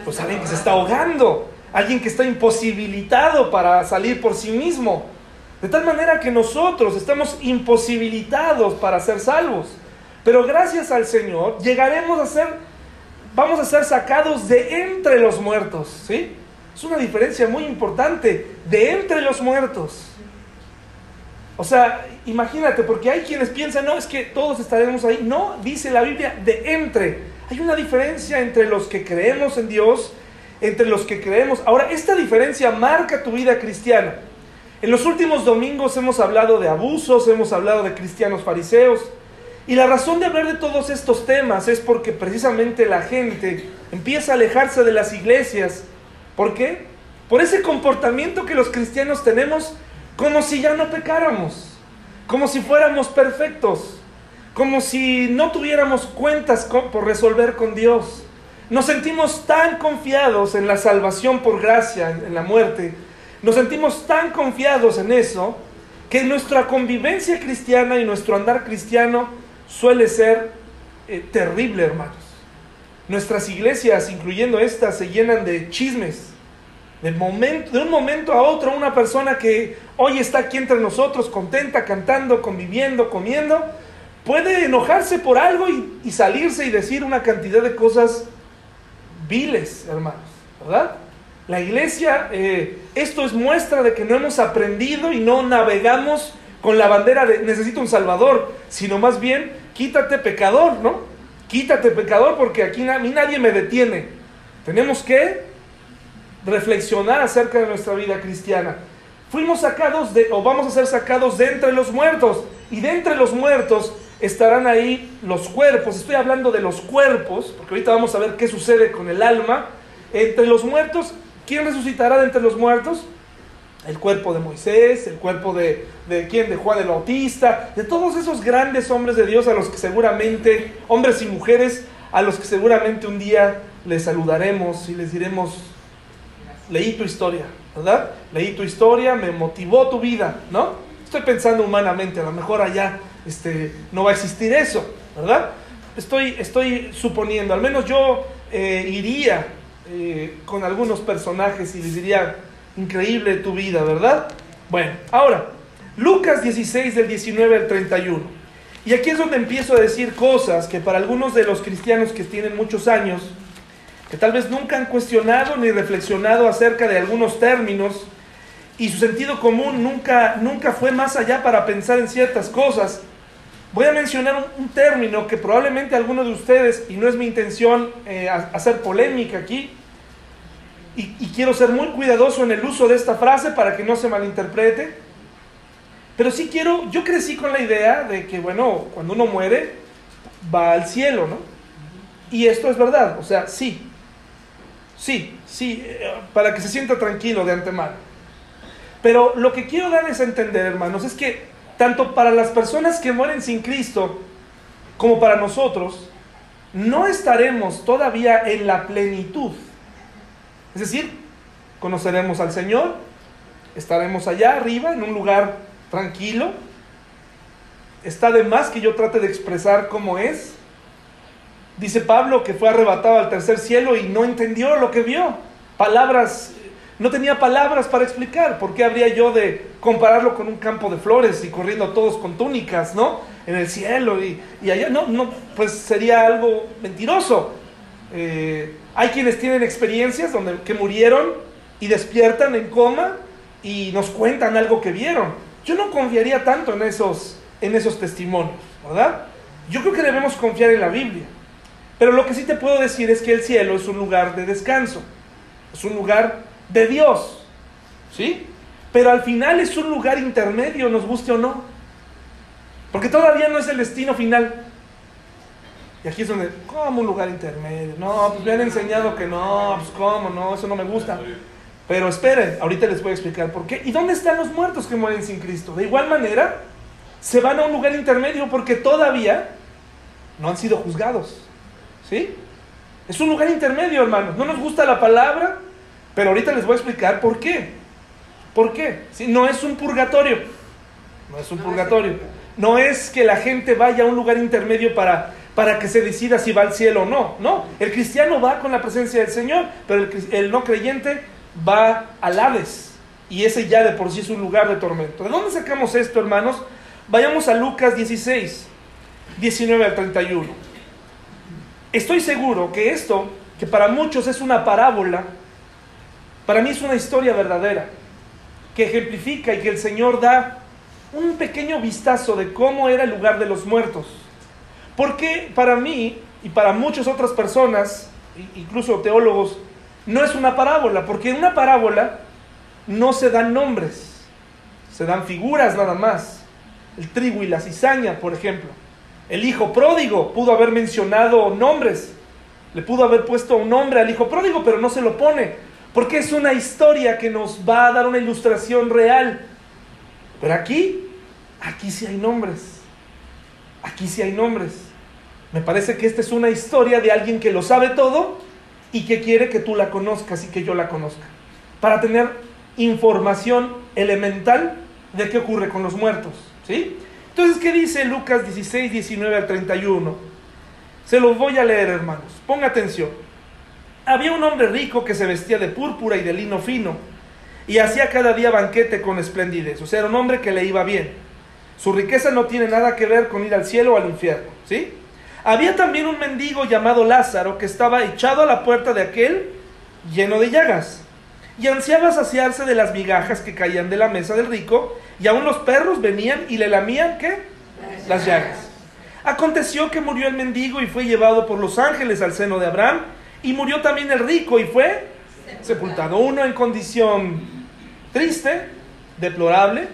Pues alguien que se está ahogando. Alguien que está imposibilitado para salir por sí mismo. De tal manera que nosotros estamos imposibilitados para ser salvos. Pero gracias al Señor llegaremos a ser vamos a ser sacados de entre los muertos, ¿sí? Es una diferencia muy importante, de entre los muertos. O sea, imagínate, porque hay quienes piensan, no, es que todos estaremos ahí. No, dice la Biblia, de entre. Hay una diferencia entre los que creemos en Dios, entre los que creemos. Ahora, esta diferencia marca tu vida cristiana. En los últimos domingos hemos hablado de abusos, hemos hablado de cristianos fariseos, y la razón de hablar de todos estos temas es porque precisamente la gente empieza a alejarse de las iglesias. ¿Por qué? Por ese comportamiento que los cristianos tenemos como si ya no pecáramos, como si fuéramos perfectos, como si no tuviéramos cuentas por resolver con Dios. Nos sentimos tan confiados en la salvación por gracia, en la muerte, nos sentimos tan confiados en eso, que nuestra convivencia cristiana y nuestro andar cristiano suele ser eh, terrible, hermanos. Nuestras iglesias, incluyendo estas, se llenan de chismes. De, un momento a otro, una persona que hoy está aquí entre nosotros, contenta, cantando, conviviendo, comiendo, puede enojarse por algo y, salirse y decir una cantidad de cosas viles, hermanos, ¿verdad? La iglesia, eh, esto es muestra de que no hemos aprendido y no navegamos con la bandera de necesito un salvador, sino más bien quítate pecador, ¿no? Quítate pecador porque aquí a mí nadie me detiene. Tenemos que reflexionar acerca de nuestra vida cristiana. Fuimos sacados de, o vamos a ser sacados de entre los muertos, y de entre los muertos estarán ahí los cuerpos. Estoy hablando de los cuerpos, porque ahorita vamos a ver qué sucede con el alma. Entre los muertos, ¿quién resucitará de entre los muertos? el cuerpo de Moisés, el cuerpo de, de quién, de Juan el Bautista, de todos esos grandes hombres de Dios a los que seguramente, hombres y mujeres, a los que seguramente un día les saludaremos y les diremos, leí tu historia, ¿verdad? Leí tu historia, me motivó tu vida, ¿no? Estoy pensando humanamente, a lo mejor allá este, no va a existir eso, ¿verdad? Estoy, estoy suponiendo, al menos yo eh, iría eh, con algunos personajes y les diría, Increíble tu vida, ¿verdad? Bueno, ahora, Lucas 16 del 19 al 31. Y aquí es donde empiezo a decir cosas que para algunos de los cristianos que tienen muchos años, que tal vez nunca han cuestionado ni reflexionado acerca de algunos términos, y su sentido común nunca, nunca fue más allá para pensar en ciertas cosas. Voy a mencionar un, término que probablemente algunos de ustedes, y no es mi intención eh, hacer polémica aquí, y, quiero ser muy cuidadoso en el uso de esta frase para que no se malinterprete. Pero sí quiero, yo crecí con la idea de que, bueno, cuando uno muere, va al cielo, ¿no? Y esto es verdad, o sea, sí, sí, sí, eh, para que se sienta tranquilo de antemano. Pero lo que quiero darles a entender, hermanos, es que tanto para las personas que mueren sin Cristo, como para nosotros, no estaremos todavía en la plenitud es decir, conoceremos al Señor, estaremos allá arriba, en un lugar tranquilo. Está de más que yo trate de expresar cómo es. Dice Pablo que fue arrebatado al tercer cielo y no entendió lo que vio. Palabras no tenía palabras para explicar. ¿Por qué habría yo de compararlo con un campo de flores y corriendo todos con túnicas, ¿no? En el cielo y, y allá. No, no, pues sería algo mentiroso. Eh, hay quienes tienen experiencias donde que murieron y despiertan en coma y nos cuentan algo que vieron. Yo no confiaría tanto en esos, en esos testimonios, ¿verdad? Yo creo que debemos confiar en la Biblia. Pero lo que sí te puedo decir es que el cielo es un lugar de descanso, es un lugar de Dios, ¿sí? Pero al final es un lugar intermedio, nos guste o no. Porque todavía no es el destino final. Y aquí es donde, ¿cómo un lugar intermedio? No, pues me han enseñado que no, pues cómo, no, eso no me gusta. Pero esperen, ahorita les voy a explicar por qué. ¿Y dónde están los muertos que mueren sin Cristo? De igual manera, se van a un lugar intermedio porque todavía no han sido juzgados. ¿Sí? Es un lugar intermedio, hermanos. No nos gusta la palabra, pero ahorita les voy a explicar por qué. ¿Por qué? No es un purgatorio. No es un purgatorio. No es que la gente vaya a un lugar intermedio para, para que se decida si va al cielo o no. No, el cristiano va con la presencia del Señor, pero el, el no creyente va al Hades. Y ese ya de por sí es un lugar de tormento. ¿De dónde sacamos esto, hermanos? Vayamos a Lucas 16, 19 al 31. Estoy seguro que esto, que para muchos es una parábola, para mí es una historia verdadera, que ejemplifica y que el Señor da un pequeño vistazo de cómo era el lugar de los muertos. Porque para mí y para muchas otras personas, incluso teólogos, no es una parábola, porque en una parábola no se dan nombres, se dan figuras nada más. El trigo y la cizaña, por ejemplo. El hijo pródigo pudo haber mencionado nombres, le pudo haber puesto un nombre al hijo pródigo, pero no se lo pone, porque es una historia que nos va a dar una ilustración real. Pero aquí, aquí sí hay nombres, aquí sí hay nombres. Me parece que esta es una historia de alguien que lo sabe todo y que quiere que tú la conozcas y que yo la conozca, para tener información elemental de qué ocurre con los muertos, ¿sí? Entonces, ¿qué dice Lucas 16, 19 al 31? Se los voy a leer, hermanos. Ponga atención. Había un hombre rico que se vestía de púrpura y de lino fino y hacía cada día banquete con esplendidez. O sea, era un hombre que le iba bien. Su riqueza no tiene nada que ver con ir al cielo o al infierno, ¿sí? Había también un mendigo llamado Lázaro que estaba echado a la puerta de aquel lleno de llagas y ansiaba saciarse de las migajas que caían de la mesa del rico, y aún los perros venían y le lamían, ¿qué? Las llagas. Aconteció que murió el mendigo y fue llevado por los ángeles al seno de Abraham, y murió también el rico y fue sepultado. Uno en condición triste, deplorable,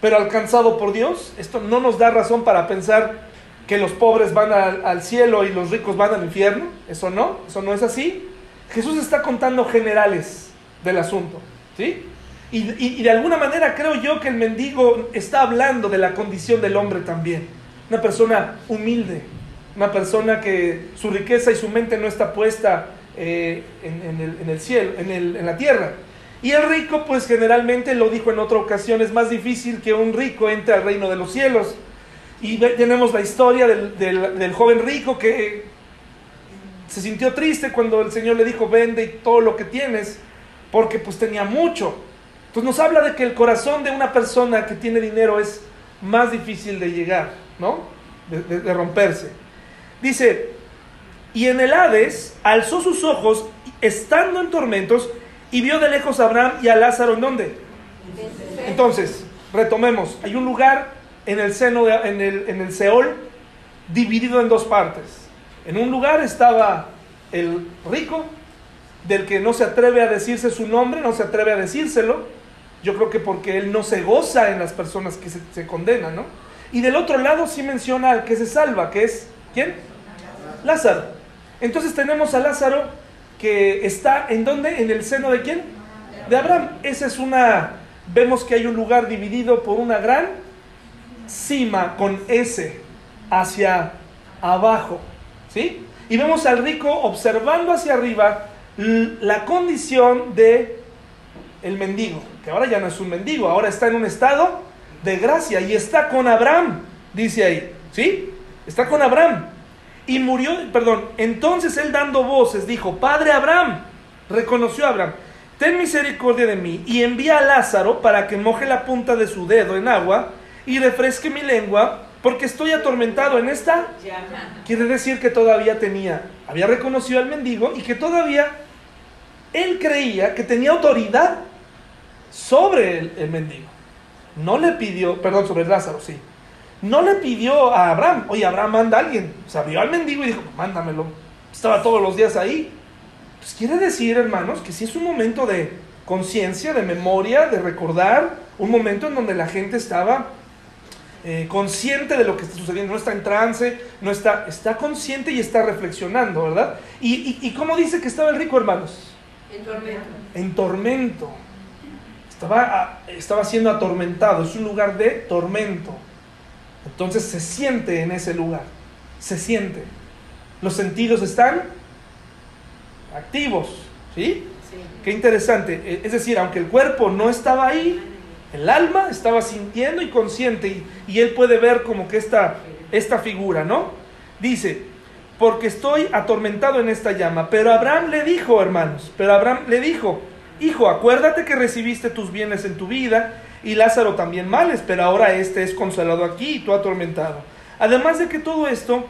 pero alcanzado por Dios. Esto no nos da razón para pensar que los pobres van al, al cielo y los ricos van al infierno. Eso no, eso no es así. Jesús está contando generales del asunto. ¿sí? Y, y, de alguna manera creo yo que el mendigo está hablando de la condición del hombre también. Una persona humilde, una persona que su riqueza y su mente no está puesta eh, en, en, el, en, el, cielo, en, el, en la tierra. Y el rico, pues generalmente lo dijo en otra ocasión, es más difícil que un rico entre al reino de los cielos. Y tenemos la historia del, del, del joven rico que se sintió triste cuando el Señor le dijo, vende todo lo que tienes porque pues tenía mucho. Entonces nos habla de que el corazón de una persona que tiene dinero es más difícil de llegar, ¿no? De, romperse. Dice, y en el Hades alzó sus ojos, estando en tormentos, y vio de lejos a Abraham y a Lázaro en dónde. Entonces, retomemos, hay un lugar en el seno, de, en, el, en el Seol, dividido en dos partes. En un lugar estaba el rico del que no se atreve a decirse su nombre, no se atreve a decírselo, yo creo que porque él no se goza en las personas que se, condenan, ¿no? Y del otro lado sí menciona al que se salva, que es, ¿quién? Lázaro. Entonces tenemos a Lázaro que está, ¿en dónde? ¿En el seno de quién? De Abraham. Esa es una, vemos que hay un lugar dividido por una gran cima con S hacia abajo, ¿sí? Y vemos al rico observando hacia arriba la condición de el mendigo, que ahora ya no es un mendigo, ahora está en un estado de gracia y está con Abraham, dice ahí, ¿sí? Está con Abraham. Y murió, perdón, entonces él dando voces dijo, Padre Abraham, reconoció a Abraham, ten misericordia de mí y envía a Lázaro para que moje la punta de su dedo en agua y refresque mi lengua, porque estoy atormentado en esta. Quiere decir que todavía tenía, había reconocido al mendigo y que todavía él creía que tenía autoridad sobre el, el mendigo. No le pidió, perdón, sobre Lázaro, sí. No le pidió a Abraham, oye, Abraham, manda a alguien. O sea, vio al mendigo y dijo, mándamelo. Estaba todos los días ahí. Pues quiere decir, hermanos, que si es un momento de conciencia, de memoria, de recordar, un momento en donde la gente estaba eh, consciente de lo que está sucediendo, no está en trance, no está, está consciente y está reflexionando, ¿verdad? Y, y, y cómo dice que estaba el rico, hermanos? En tormento. En tormento. Estaba, estaba siendo atormentado, es un lugar de tormento. Entonces se siente en ese lugar, se siente. Los sentidos están activos, ¿sí? Sí. Qué interesante. E- Es decir, aunque el cuerpo no estaba ahí, el alma estaba sintiendo y consciente y, él puede ver como que esta, esta figura, ¿no? Dice, porque estoy atormentado en esta llama. Pero Abraham le dijo, hermanos, pero Abraham le dijo, hijo, acuérdate que recibiste tus bienes en tu vida y Lázaro también males, pero ahora este es consolado aquí y tú atormentado. Además de que todo esto,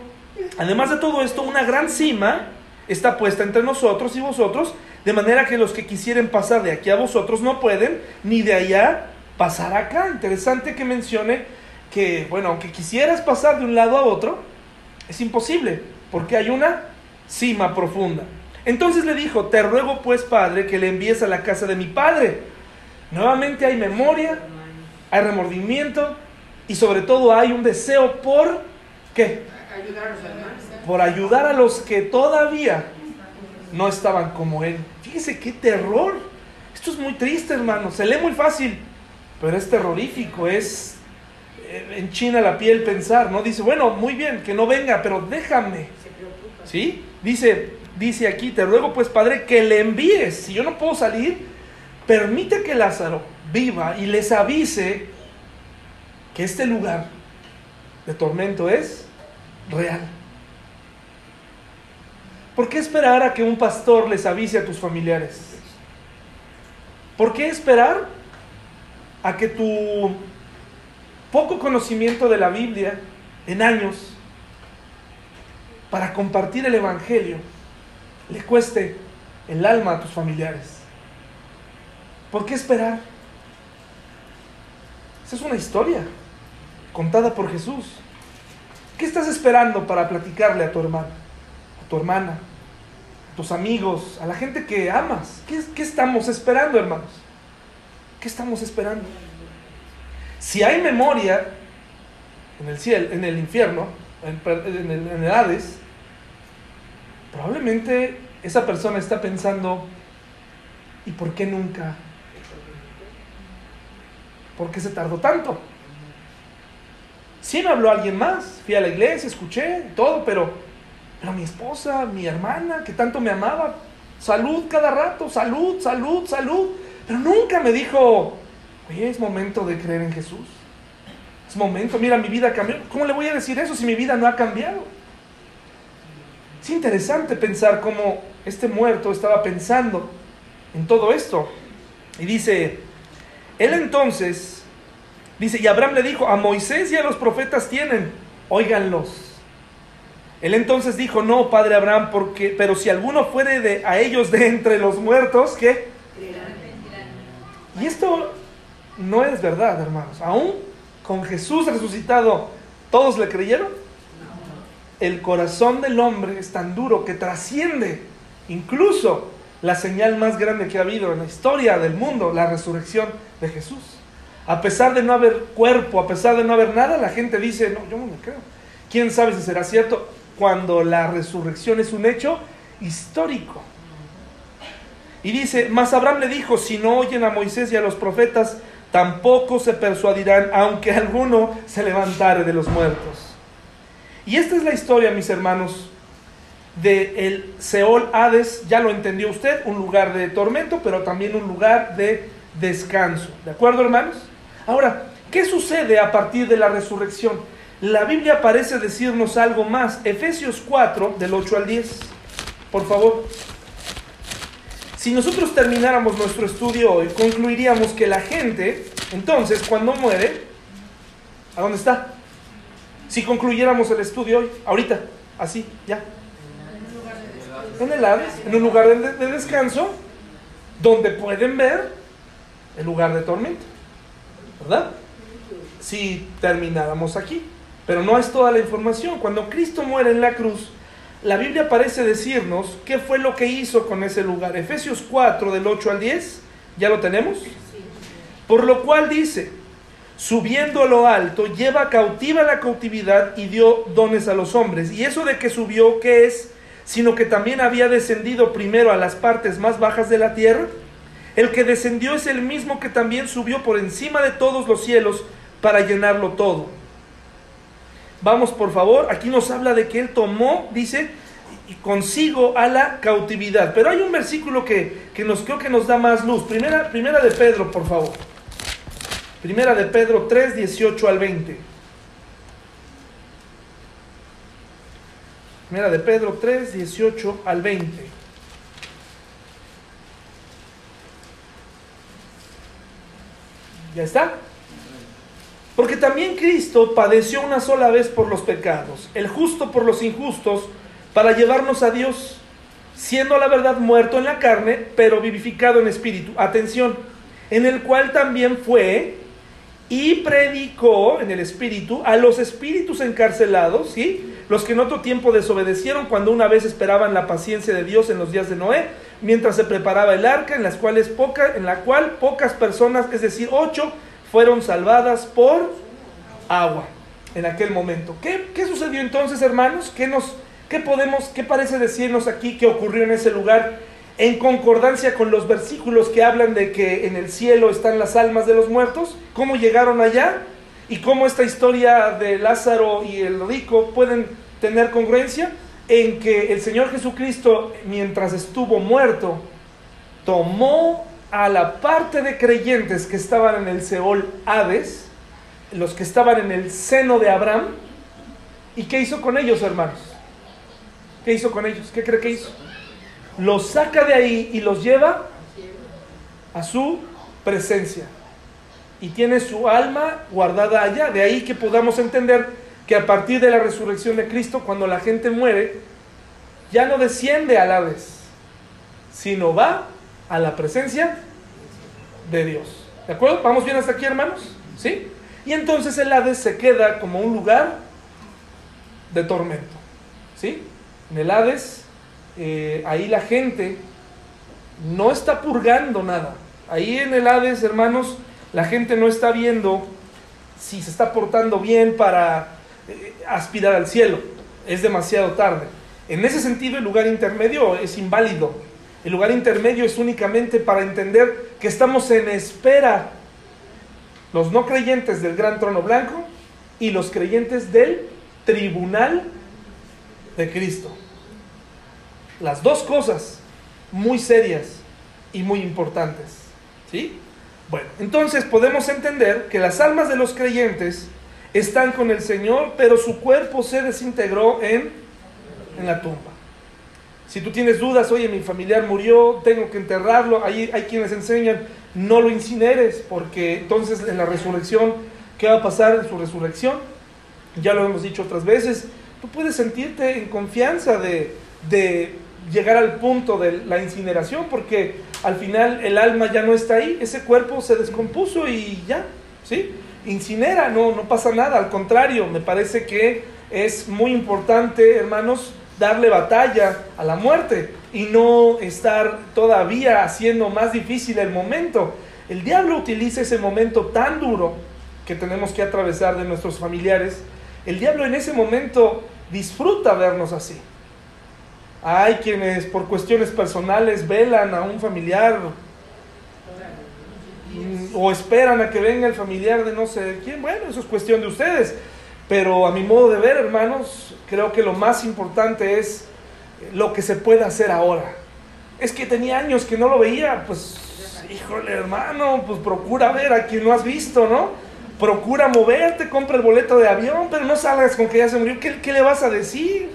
además de todo esto, una gran cima está puesta entre nosotros y vosotros, de manera que los que quisieren pasar de aquí a vosotros no pueden, ni de allá pasar acá. Interesante que mencione que, bueno, aunque quisieras pasar de un lado a otro, es imposible, porque hay una cima profunda. Entonces le dijo, te ruego pues, Padre, que le envíes a la casa de mi Padre. Nuevamente hay memoria, hay remordimiento y sobre todo hay un deseo por, ¿qué? Ayudar a los hermanos. Por ayudar a los que todavía no estaban como él. Fíjese qué terror. Esto es muy triste, hermano. Se lee muy fácil, pero es terrorífico. Es eh, en China la piel pensar, ¿no? Dice, bueno, muy bien, que no venga, pero déjame. Se preocupa. ¿Sí? Dice, dice aquí, te ruego pues, Padre, que le envíes. Si yo no puedo salir, permite que Lázaro viva y les avise que este lugar de tormento es real. ¿Por qué esperar a que un pastor les avise a tus familiares? ¿Por qué esperar a que tu poco conocimiento de la Biblia en años para compartir el Evangelio le cueste el alma a tus familiares? ¿Por qué esperar? Esa es una historia contada por Jesús. ¿Qué estás esperando para platicarle a tu hermano, a tu hermana, a tus amigos, a la gente que amas? ¿Qué, qué estamos esperando, hermanos? ¿Qué estamos esperando? Si hay memoria en el cielo, en el infierno, en, en el, Hades, probablemente esa persona está pensando, ¿y por qué nunca? ¿Por qué se tardó tanto? Sí me habló alguien más, fui a la iglesia, escuché todo, pero, pero mi esposa, mi hermana, que tanto me amaba, salud cada rato, salud, salud, salud, pero nunca me dijo, oye, es momento de creer en Jesús. Es momento, mira, mi vida cambió. ¿Cómo le voy a decir eso si mi vida no ha cambiado? Es interesante pensar cómo este muerto estaba pensando en todo esto. Y dice, él entonces, dice, y Abraham le dijo, a Moisés y a los profetas tienen, óiganlos. Él entonces dijo, no, padre Abraham, porque, pero si alguno fuere de, a ellos de entre los muertos, ¿qué? Y esto no es verdad, hermanos. Aún con Jesús resucitado, ¿todos le creyeron? El corazón del hombre es tan duro que trasciende incluso la señal más grande que ha habido en la historia del mundo, la resurrección de Jesús. A pesar de no haber cuerpo, a pesar de no haber nada, la gente dice, no, yo no me creo. ¿Quién sabe si será cierto cuando la resurrección es un hecho histórico? Y dice, mas Abraham le dijo, si no oyen a Moisés y a los profetas, tampoco se persuadirán, aunque <laughs> alguno se levantare de los muertos. Y esta es la historia, mis hermanos, de el Seol Hades, ya lo entendió usted, un lugar de tormento, pero también un lugar de descanso. ¿De acuerdo, hermanos? Ahora, ¿qué sucede a partir de la resurrección? La Biblia parece decirnos algo más. Efesios 4, del 8 al 10. Por favor. Si nosotros termináramos nuestro estudio hoy, concluiríamos que la gente, entonces, cuando muere, ¿a dónde está? Si concluyéramos el estudio hoy, ahorita, así, ya. En el Hades, en un lugar de, de descanso, donde pueden ver el lugar de tormento. ¿Verdad? Si termináramos aquí. Pero no es toda la información. Cuando Cristo muere en la cruz, la Biblia parece decirnos qué fue lo que hizo con ese lugar. Efesios 4 del 8 al 10, ¿ya lo tenemos? Por lo cual dice, subiendo a lo alto, lleva cautiva la cautividad y dio dones a los hombres. Y eso de que subió, ¿qué es? Sino que también había descendido primero a las partes más bajas de la tierra. El que descendió es el mismo que también subió por encima de todos los cielos para llenarlo todo. Vamos, por favor, aquí nos habla de que él tomó, dice, y consigo a la cautividad. Pero hay un versículo que, que nos creo que nos da más luz. Primera, primera de Pedro, por favor. Primera de Pedro 3, 18 al 20. Primera de Pedro 3, 18 al 20. ¿Ya está? Porque también Cristo padeció una sola vez por los pecados, el justo por los injustos, para llevarnos a Dios, siendo la verdad muerto en la carne, pero vivificado en espíritu. Atención, en el cual también fue y predicó en el espíritu a los espíritus encarcelados, ¿sí? Los que en otro tiempo desobedecieron cuando una vez esperaban la paciencia de Dios en los días de Noé, mientras se preparaba el arca, en las cuales poca, en la cual pocas personas, es decir, ocho, fueron salvadas por agua en aquel momento. ¿Qué, qué sucedió entonces, hermanos? ¿Qué nos qué podemos qué parece decirnos aquí que ocurrió en ese lugar? en concordancia con los versículos que hablan de que en el cielo están las almas de los muertos, cómo llegaron allá y cómo esta historia de Lázaro y el rico pueden tener congruencia en que el Señor Jesucristo, mientras estuvo muerto, tomó a la parte de creyentes que estaban en el Seol Hades, los que estaban en el seno de Abraham, ¿y qué hizo con ellos, hermanos? ¿Qué hizo con ellos? ¿Qué cree que hizo? los saca de ahí y los lleva a su presencia. Y tiene su alma guardada allá. De ahí que podamos entender que a partir de la resurrección de Cristo, cuando la gente muere, ya no desciende al Hades, sino va a la presencia de Dios. ¿De acuerdo? ¿Vamos bien hasta aquí, hermanos? ¿Sí? Y entonces el Hades se queda como un lugar de tormento. ¿Sí? En el Hades eh, ahí la gente no está purgando nada. Ahí en el Hades, hermanos, la gente no está viendo si se está portando bien para eh, aspirar al cielo. Es demasiado tarde. En ese sentido, el lugar intermedio es inválido. El lugar intermedio es únicamente para entender que estamos en espera, los no creyentes del gran trono blanco y los creyentes del tribunal de Cristo. Las dos cosas muy serias y muy importantes. ¿Sí? Bueno, entonces podemos entender que las almas de los creyentes están con el Señor, pero su cuerpo se desintegró en, en la tumba. Si tú tienes dudas, oye, mi familiar murió, tengo que enterrarlo, ahí hay quienes enseñan, no lo incineres, porque entonces en la resurrección, ¿qué va a pasar en su resurrección? Ya lo hemos dicho otras veces, tú puedes sentirte en confianza de, de llegar al punto de la incineración, porque al final el alma ya no está ahí, ese cuerpo se descompuso y ya, ¿sí? Incinera, no, no pasa nada, al contrario, me parece que es muy importante, hermanos, darle batalla a la muerte y no estar todavía haciendo más difícil el momento. El diablo utiliza ese momento tan duro que tenemos que atravesar de nuestros familiares. El diablo en ese momento disfruta vernos así. Hay quienes por cuestiones personales velan a un familiar o esperan a que venga el familiar de no sé quién. Bueno, eso es cuestión de ustedes. Pero a mi modo de ver, hermanos, creo que lo más importante es lo que se puede hacer ahora. Es que tenía años que no lo veía, pues, híjole, hermano, pues procura ver a quien no has visto, ¿no? Procura moverte, compra el boleto de avión, pero no salgas con que ya se murió. ¿Qué, qué le vas a decir?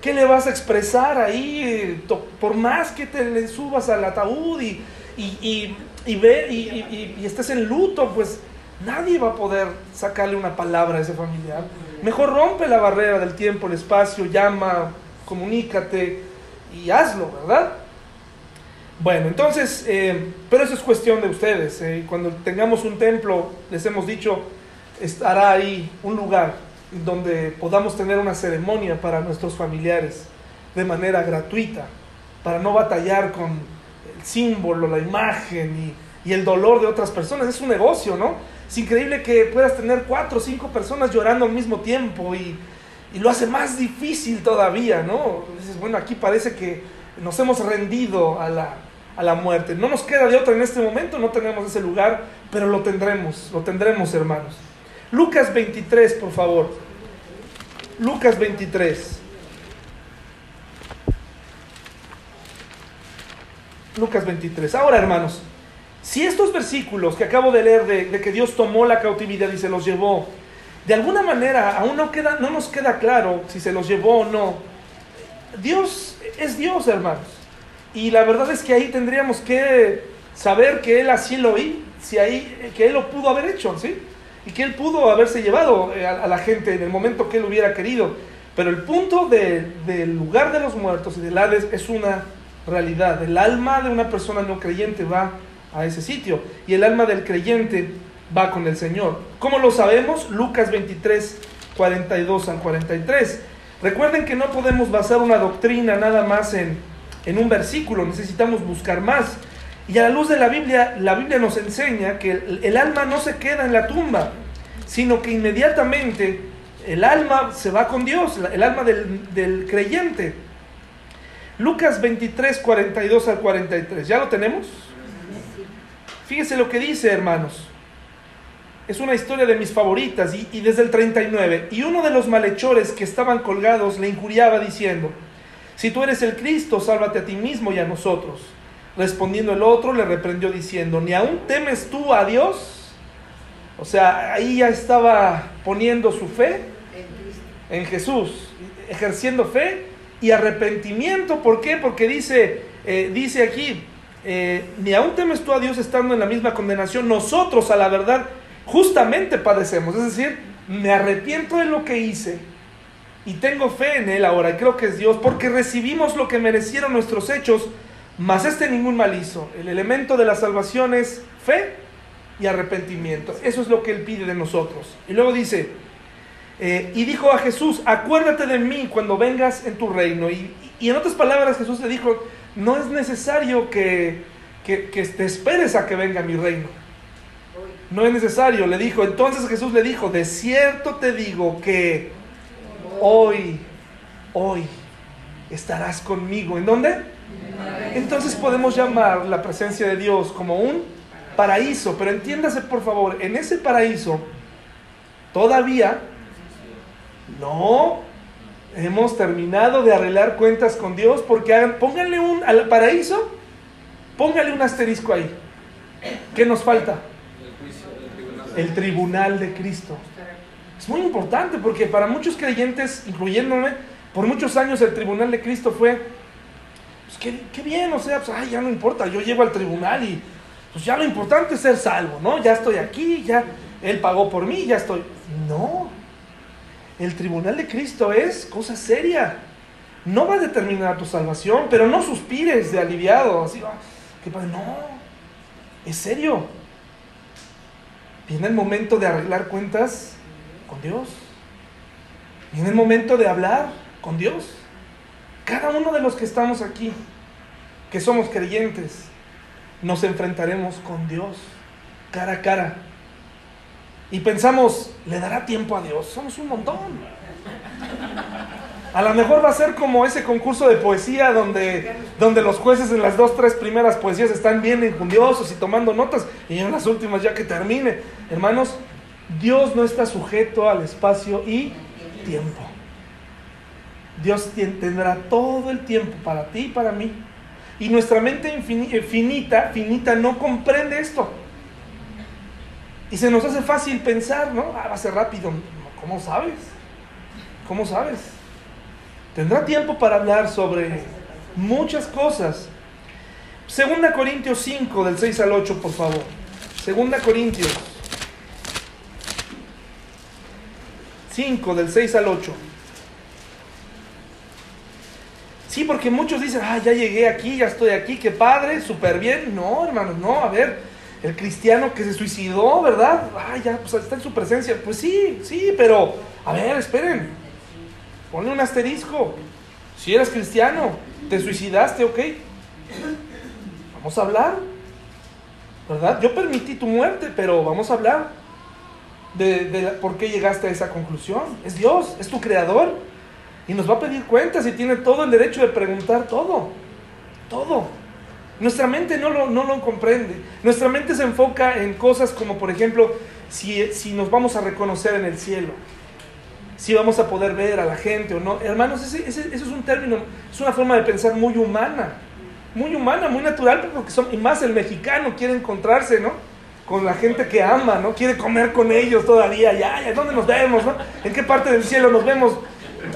¿Qué le vas a expresar ahí? Por más que te le subas al ataúd y, y, y, y ve, y, y- y estés en luto, pues nadie va a poder sacarle una palabra a ese familiar. Mejor rompe la barrera del tiempo, el espacio, llama, comunícate y hazlo, ¿verdad? Bueno, entonces, eh, pero eso es cuestión de ustedes. eh, Cuando tengamos un templo, les hemos dicho, estará ahí un lugar donde podamos tener una ceremonia para nuestros familiares de manera gratuita, para no batallar con el símbolo, la imagen y, y el dolor de otras personas. Es un negocio, ¿no? Es increíble que puedas tener cuatro o cinco personas llorando al mismo tiempo y, y lo hace más difícil todavía, ¿no? Dices, bueno, aquí parece que nos hemos rendido a la, a la muerte. No nos queda de otra en este momento, no tenemos ese lugar, pero lo tendremos, lo tendremos, hermanos. Lucas 23, por favor. Lucas 23. Lucas 23. Ahora, hermanos, si estos versículos que acabo de leer de, de que Dios tomó la cautividad y se los llevó, de alguna manera aún no, queda, no nos queda claro si se los llevó o no. Dios es Dios, hermanos. Y la verdad es que ahí tendríamos que saber que Él así lo hizo, si ahí, que Él lo pudo haber hecho, ¿sí? Y que Él pudo haberse llevado eh, a, a la gente en el momento que Él hubiera querido. Pero el punto de- del lugar de los muertos y del Hades es una realidad. El alma de una persona no creyente va a ese sitio y el alma del creyente va con el Señor. ¿Cómo lo sabemos? Lucas 23, 42 al 43. Recuerden que no podemos basar una doctrina nada más en, en un versículo, necesitamos buscar más. Y a la luz de la Biblia, la Biblia nos enseña que el, el alma no se queda en la tumba, sino que inmediatamente el alma se va con Dios, el alma del, del creyente. Lucas 23, 42 al 43. ¿Ya lo tenemos? Fíjese lo que dice, hermanos. Es una historia de mis favoritas y, y desde el 39. Y uno de los malhechores que estaban colgados le injuriaba diciendo, si tú eres el Cristo, sálvate a ti mismo y a nosotros. Respondiendo el otro, le reprendió diciendo, ¿ni aún temes tú a Dios? O sea, ahí ya estaba poniendo su fe en Jesús, ejerciendo fe y arrepentimiento. ¿Por qué? Porque dice, eh, dice aquí, eh, ni aún temes tú a Dios estando en la misma condenación, nosotros a la verdad justamente padecemos. Es decir, me arrepiento de lo que hice y tengo fe en Él ahora, creo que es Dios, porque recibimos lo que merecieron nuestros hechos, mas este ningún mal hizo. El elemento de la salvación es fe y arrepentimiento. Eso es lo que Él pide de nosotros. Y luego dice, eh, y dijo a Jesús, acuérdate de mí cuando vengas en tu reino. Y en otras palabras Jesús le dijo, no es necesario que, que, te esperes a que venga mi reino. No es necesario, le dijo. Entonces Jesús le dijo, de cierto te digo que hoy, hoy estarás conmigo. ¿En dónde? Entonces podemos llamar la presencia de Dios como un paraíso, pero entiéndase por favor, en ese paraíso todavía no hemos terminado de arreglar cuentas con Dios porque hagan, pónganle un al paraíso, pónganle un asterisco ahí. ¿Qué nos falta? El tribunal de Cristo. Es muy importante porque para muchos creyentes, incluyéndome, por muchos años el tribunal de Cristo fue, pues qué, qué bien, o sea, pues ay, ya no importa, yo llego al tribunal y pues ya lo importante es ser salvo, ¿no? Ya estoy aquí, ya Él pagó por mí, ya estoy. No, el tribunal de Cristo es cosa seria. No va a determinar tu salvación, pero no suspires de aliviado, así, "Ah, qué padre". no, es serio. Viene el momento de arreglar cuentas con Dios. Viene el momento de hablar con Dios. Cada uno de los que estamos aquí, que somos creyentes, nos enfrentaremos con Dios cara a cara. Y pensamos, ¿le dará tiempo a Dios? Somos un montón. A lo mejor va a ser como ese concurso de poesía donde, donde los jueces en las dos, tres primeras poesías están bien enjundiosos y tomando notas y en las últimas ya que termine. Hermanos, Dios no está sujeto al espacio y tiempo. Dios tendrá todo el tiempo para ti y para mí. Y nuestra mente infini- eh, finita no comprende esto. Y se nos hace fácil pensar, ¿no? Ah, va a ser rápido. ¿Cómo sabes? ¿Cómo sabes? Tendrá tiempo para hablar sobre muchas cosas. Segunda Corintios 5, del 6 al 8, por favor. Segunda Corintios 5, del 6 al 8. Sí, porque muchos dicen, ah, ya llegué aquí, ya estoy aquí, qué padre, súper bien. No, hermanos, no, a ver, el cristiano que se suicidó, ¿verdad? Ah, ya, pues está en su presencia. Pues sí, sí, pero, a ver, esperen, ponle un asterisco. Si eres cristiano, te suicidaste, ok. Vamos a hablar, ¿verdad? Yo permití tu muerte, pero vamos a hablar de, de por qué llegaste a esa conclusión. Es Dios, es tu creador. Y nos va a pedir cuentas y tiene todo el derecho de preguntar todo. Todo. Nuestra mente no lo, no lo comprende. Nuestra mente se enfoca en cosas como, por ejemplo, si, si nos vamos a reconocer en el cielo. Si vamos a poder ver a la gente o no. Hermanos, ese, ese- ese es un término, es una forma de pensar muy humana. Muy humana, muy natural, porque son, y más el mexicano quiere encontrarse, ¿no? Con la gente que ama, ¿no? Quiere comer con ellos todavía. Ya, ya, ¿dónde nos vemos, no? ¿En qué parte del cielo nos vemos?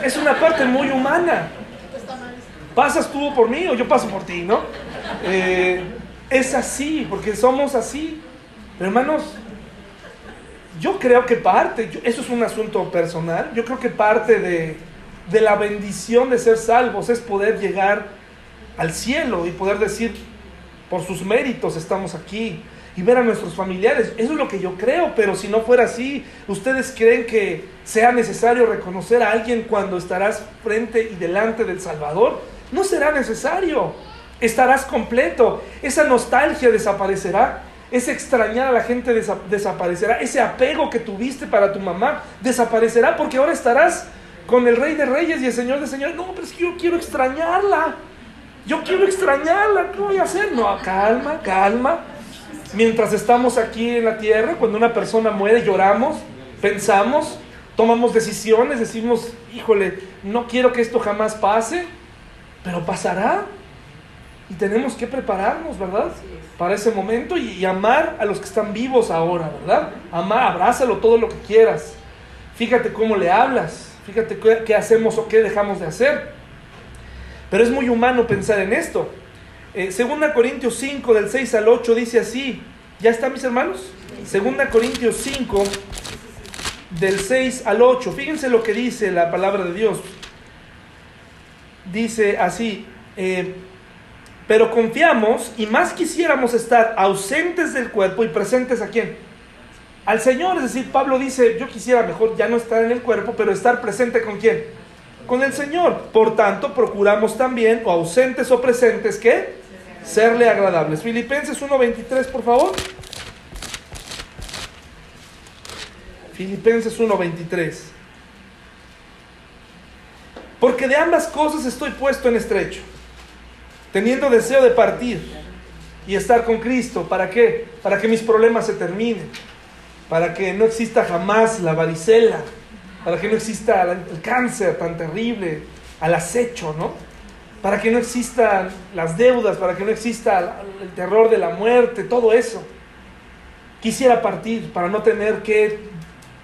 Es una parte muy humana. Pasas tú por mí o yo paso por ti, ¿no? Eh, es así, porque somos así. Hermanos, yo creo que parte, eso es un asunto personal, yo creo que parte de, de la bendición de ser salvos es poder llegar al cielo y poder decir, por sus méritos estamos aquí y ver a nuestros familiares. Eso es lo que yo creo, pero si no fuera así, ¿ustedes creen que sea necesario reconocer a alguien cuando estarás frente y delante del Salvador? No será necesario. Estarás completo. Esa nostalgia desaparecerá. Ese extrañar a la gente desa- desaparecerá. Ese apego que tuviste para tu mamá desaparecerá porque ahora estarás con el Rey de Reyes y el Señor de Señores. No, pero es que yo quiero extrañarla. Yo quiero extrañarla. ¿Qué voy a hacer? No, calma, calma. Mientras estamos aquí en la tierra, cuando una persona muere, lloramos, pensamos, tomamos decisiones, decimos, híjole, no quiero que esto jamás pase, pero pasará. Y tenemos que prepararnos, ¿verdad? Para ese momento y, y amar a los que están vivos ahora, ¿verdad? Amar, abrázalo todo lo que quieras. Fíjate cómo le hablas, fíjate qué, qué hacemos o qué dejamos de hacer. Pero es muy humano pensar en esto. Eh, segunda Corintios 5, del 6 al 8, dice así. ¿Ya están mis hermanos? Segunda Corintios 5, del 6 al 8. Fíjense lo que dice la palabra de Dios. Dice así, eh, pero confiamos y más quisiéramos estar ausentes del cuerpo y presentes a quién? Al Señor. Es decir, Pablo dice, yo quisiera mejor ya no estar en el cuerpo, pero estar presente con quién? Con el Señor. Por tanto, procuramos también, o ausentes o presentes, ¿qué? Serle agradables. Filipenses 1.23, por favor. Filipenses 1.23. Porque de ambas cosas estoy puesto en estrecho, teniendo deseo de partir y estar con Cristo. ¿Para qué? Para que mis problemas se terminen, para que no exista jamás la varicela, para que no exista el cáncer tan terrible, al acecho, ¿no? Para que no existan las deudas, para que no exista el terror de la muerte, todo eso. Quisiera partir para no tener que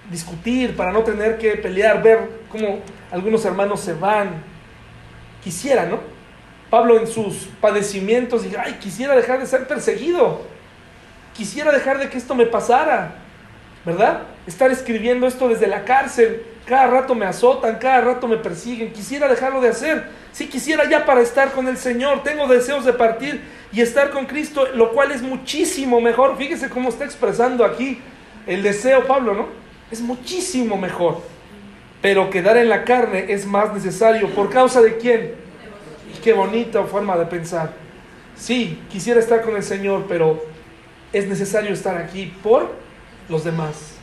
discutir, para no tener que pelear, ver cómo algunos hermanos se van. Quisiera, ¿no? Pablo en sus padecimientos dice, ay, quisiera dejar de ser perseguido. Quisiera dejar de que esto me pasara. ¿Verdad? Estar escribiendo esto desde la cárcel. Cada rato me azotan, cada rato me persiguen. Quisiera dejarlo de hacer. Si quisiera ya para estar con el Señor. Tengo deseos de partir y estar con Cristo, lo cual es muchísimo mejor. Fíjese cómo está expresando aquí el deseo Pablo, ¿no? Es muchísimo mejor. Pero quedar en la carne es más necesario. ¿Por causa de quién? Qué bonita forma de pensar. Sí, quisiera estar con el Señor, pero es necesario estar aquí por los demás.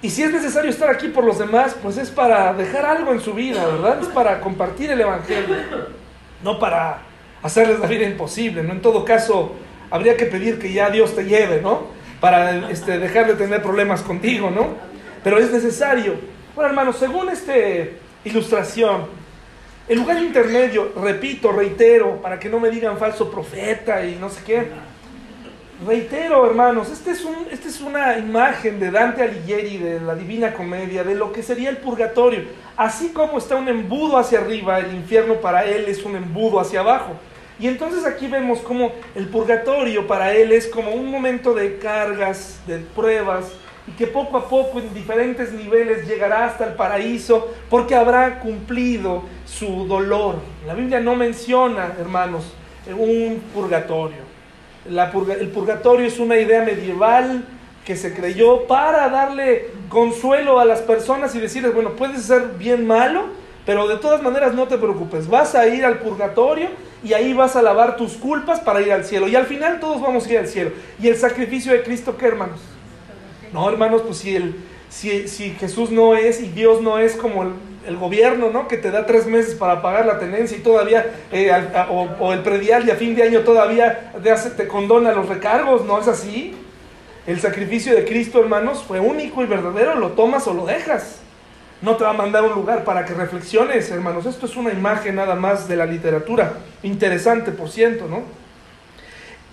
Y si es necesario estar aquí por los demás, pues es para dejar algo en su vida, ¿verdad? Es para compartir el Evangelio, no para hacerles la vida imposible, ¿no? En todo caso, habría que pedir que ya Dios te lleve, ¿no? Para este, dejar de tener problemas contigo, ¿no? Pero es necesario. Bueno, hermanos, según esta ilustración, el lugar intermedio, repito, reitero, para que no me digan falso profeta y no sé qué, Reitero, hermanos, esta es, un, este es una imagen de Dante Alighieri, de la Divina Comedia, de lo que sería el purgatorio. Así como está un embudo hacia arriba, el infierno para él es un embudo hacia abajo. Y entonces aquí vemos como el purgatorio para él es como un momento de cargas, de pruebas, y que poco a poco en diferentes niveles llegará hasta el paraíso porque habrá cumplido su dolor. La Biblia no menciona, hermanos, un purgatorio. el purgatorio es una idea medieval que se creyó para darle consuelo a las personas y decirles, bueno, puedes ser bien malo, pero de todas maneras no te preocupes, vas a ir al purgatorio y ahí vas a lavar tus culpas para ir al cielo. Y al final todos vamos a ir al cielo. ¿Y el sacrificio de Cristo qué, hermanos? No, hermanos, pues si, el, si, si Jesús no es y Dios no es como el, gobierno, ¿no? Que te da tres meses para pagar la tenencia y todavía, eh, o, el predial y a fin de año todavía te, te condona los recargos, ¿no es así? El sacrificio de Cristo, hermanos, fue único y verdadero, lo tomas o lo dejas. No te va a mandar un lugar para que reflexiones, hermanos. Esto es una imagen nada más de la literatura. Interesante, por ciento, ¿no?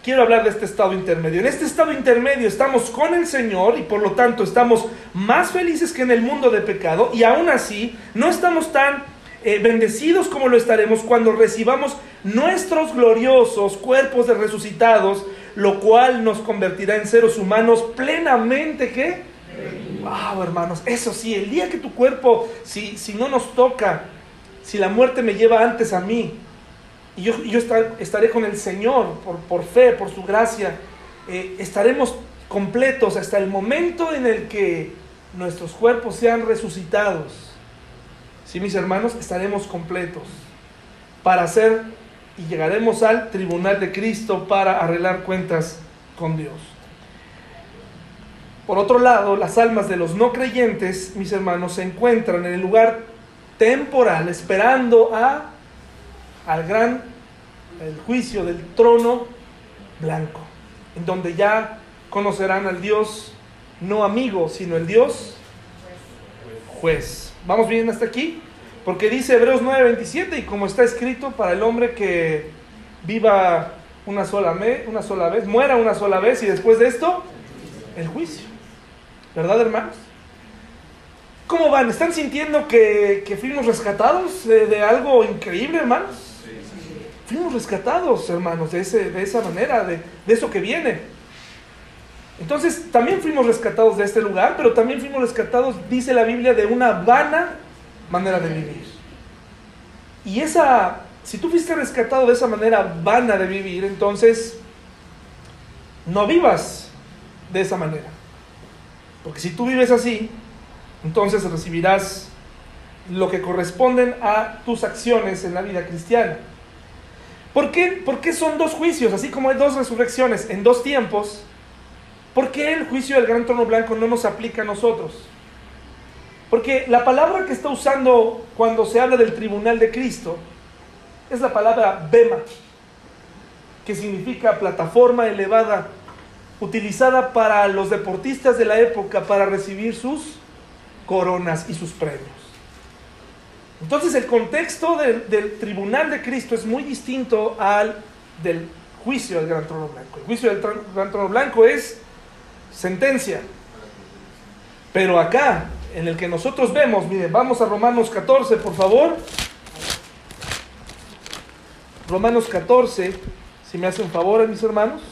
Quiero hablar de este estado intermedio. En este estado intermedio estamos con el Señor y por lo tanto estamos más felices que en el mundo de pecado y aún así no estamos tan eh, bendecidos como lo estaremos cuando recibamos nuestros gloriosos cuerpos de resucitados, lo cual nos convertirá en seres humanos plenamente que... Wow, hermanos, eso sí, el día que tu cuerpo, si, si no nos toca, si la muerte me lleva antes a mí, y yo, yo estaré con el Señor por, por fe, por su gracia. Eh, estaremos completos hasta el momento en el que nuestros cuerpos sean resucitados. Sí, mis hermanos, estaremos completos para hacer y llegaremos al tribunal de Cristo para arreglar cuentas con Dios. Por otro lado, las almas de los no creyentes, mis hermanos, se encuentran en el lugar temporal esperando a al gran el juicio del trono blanco, en donde ya conocerán al Dios no amigo, sino el Dios juez. ¿Vamos bien hasta aquí? Porque dice Hebreos 9:27 y como está escrito para el hombre que viva una sola, una sola vez, muera una sola vez y después de esto, el juicio. ¿Verdad, hermanos? ¿Cómo van? ¿Están sintiendo que, fuimos rescatados de algo increíble, hermanos? Fuimos rescatados, hermanos, de, ese, de esa manera, de, de eso que viene. Entonces, también fuimos rescatados de este lugar, pero también fuimos rescatados, dice la Biblia, de una vana manera de vivir. Y esa, si tú fuiste rescatado de esa manera vana de vivir, entonces no vivas de esa manera. Porque si tú vives así, entonces recibirás lo que corresponden a tus acciones en la vida cristiana. ¿Por qué? Porque son dos juicios, así como hay dos resurrecciones en dos tiempos. ¿Por qué el juicio del gran trono blanco no nos aplica a nosotros? Porque la palabra que está usando cuando se habla del tribunal de Cristo es la palabra bema, que significa plataforma elevada, utilizada para los deportistas de la época para recibir sus coronas y sus premios. Entonces el contexto del, tribunal de Cristo es muy distinto al del juicio del gran trono blanco. El juicio del gran trono blanco es sentencia. Pero acá, en el que nosotros vemos, miren, vamos a Romanos 14, por favor. Romanos 14, si me hacen favor, mis hermanos.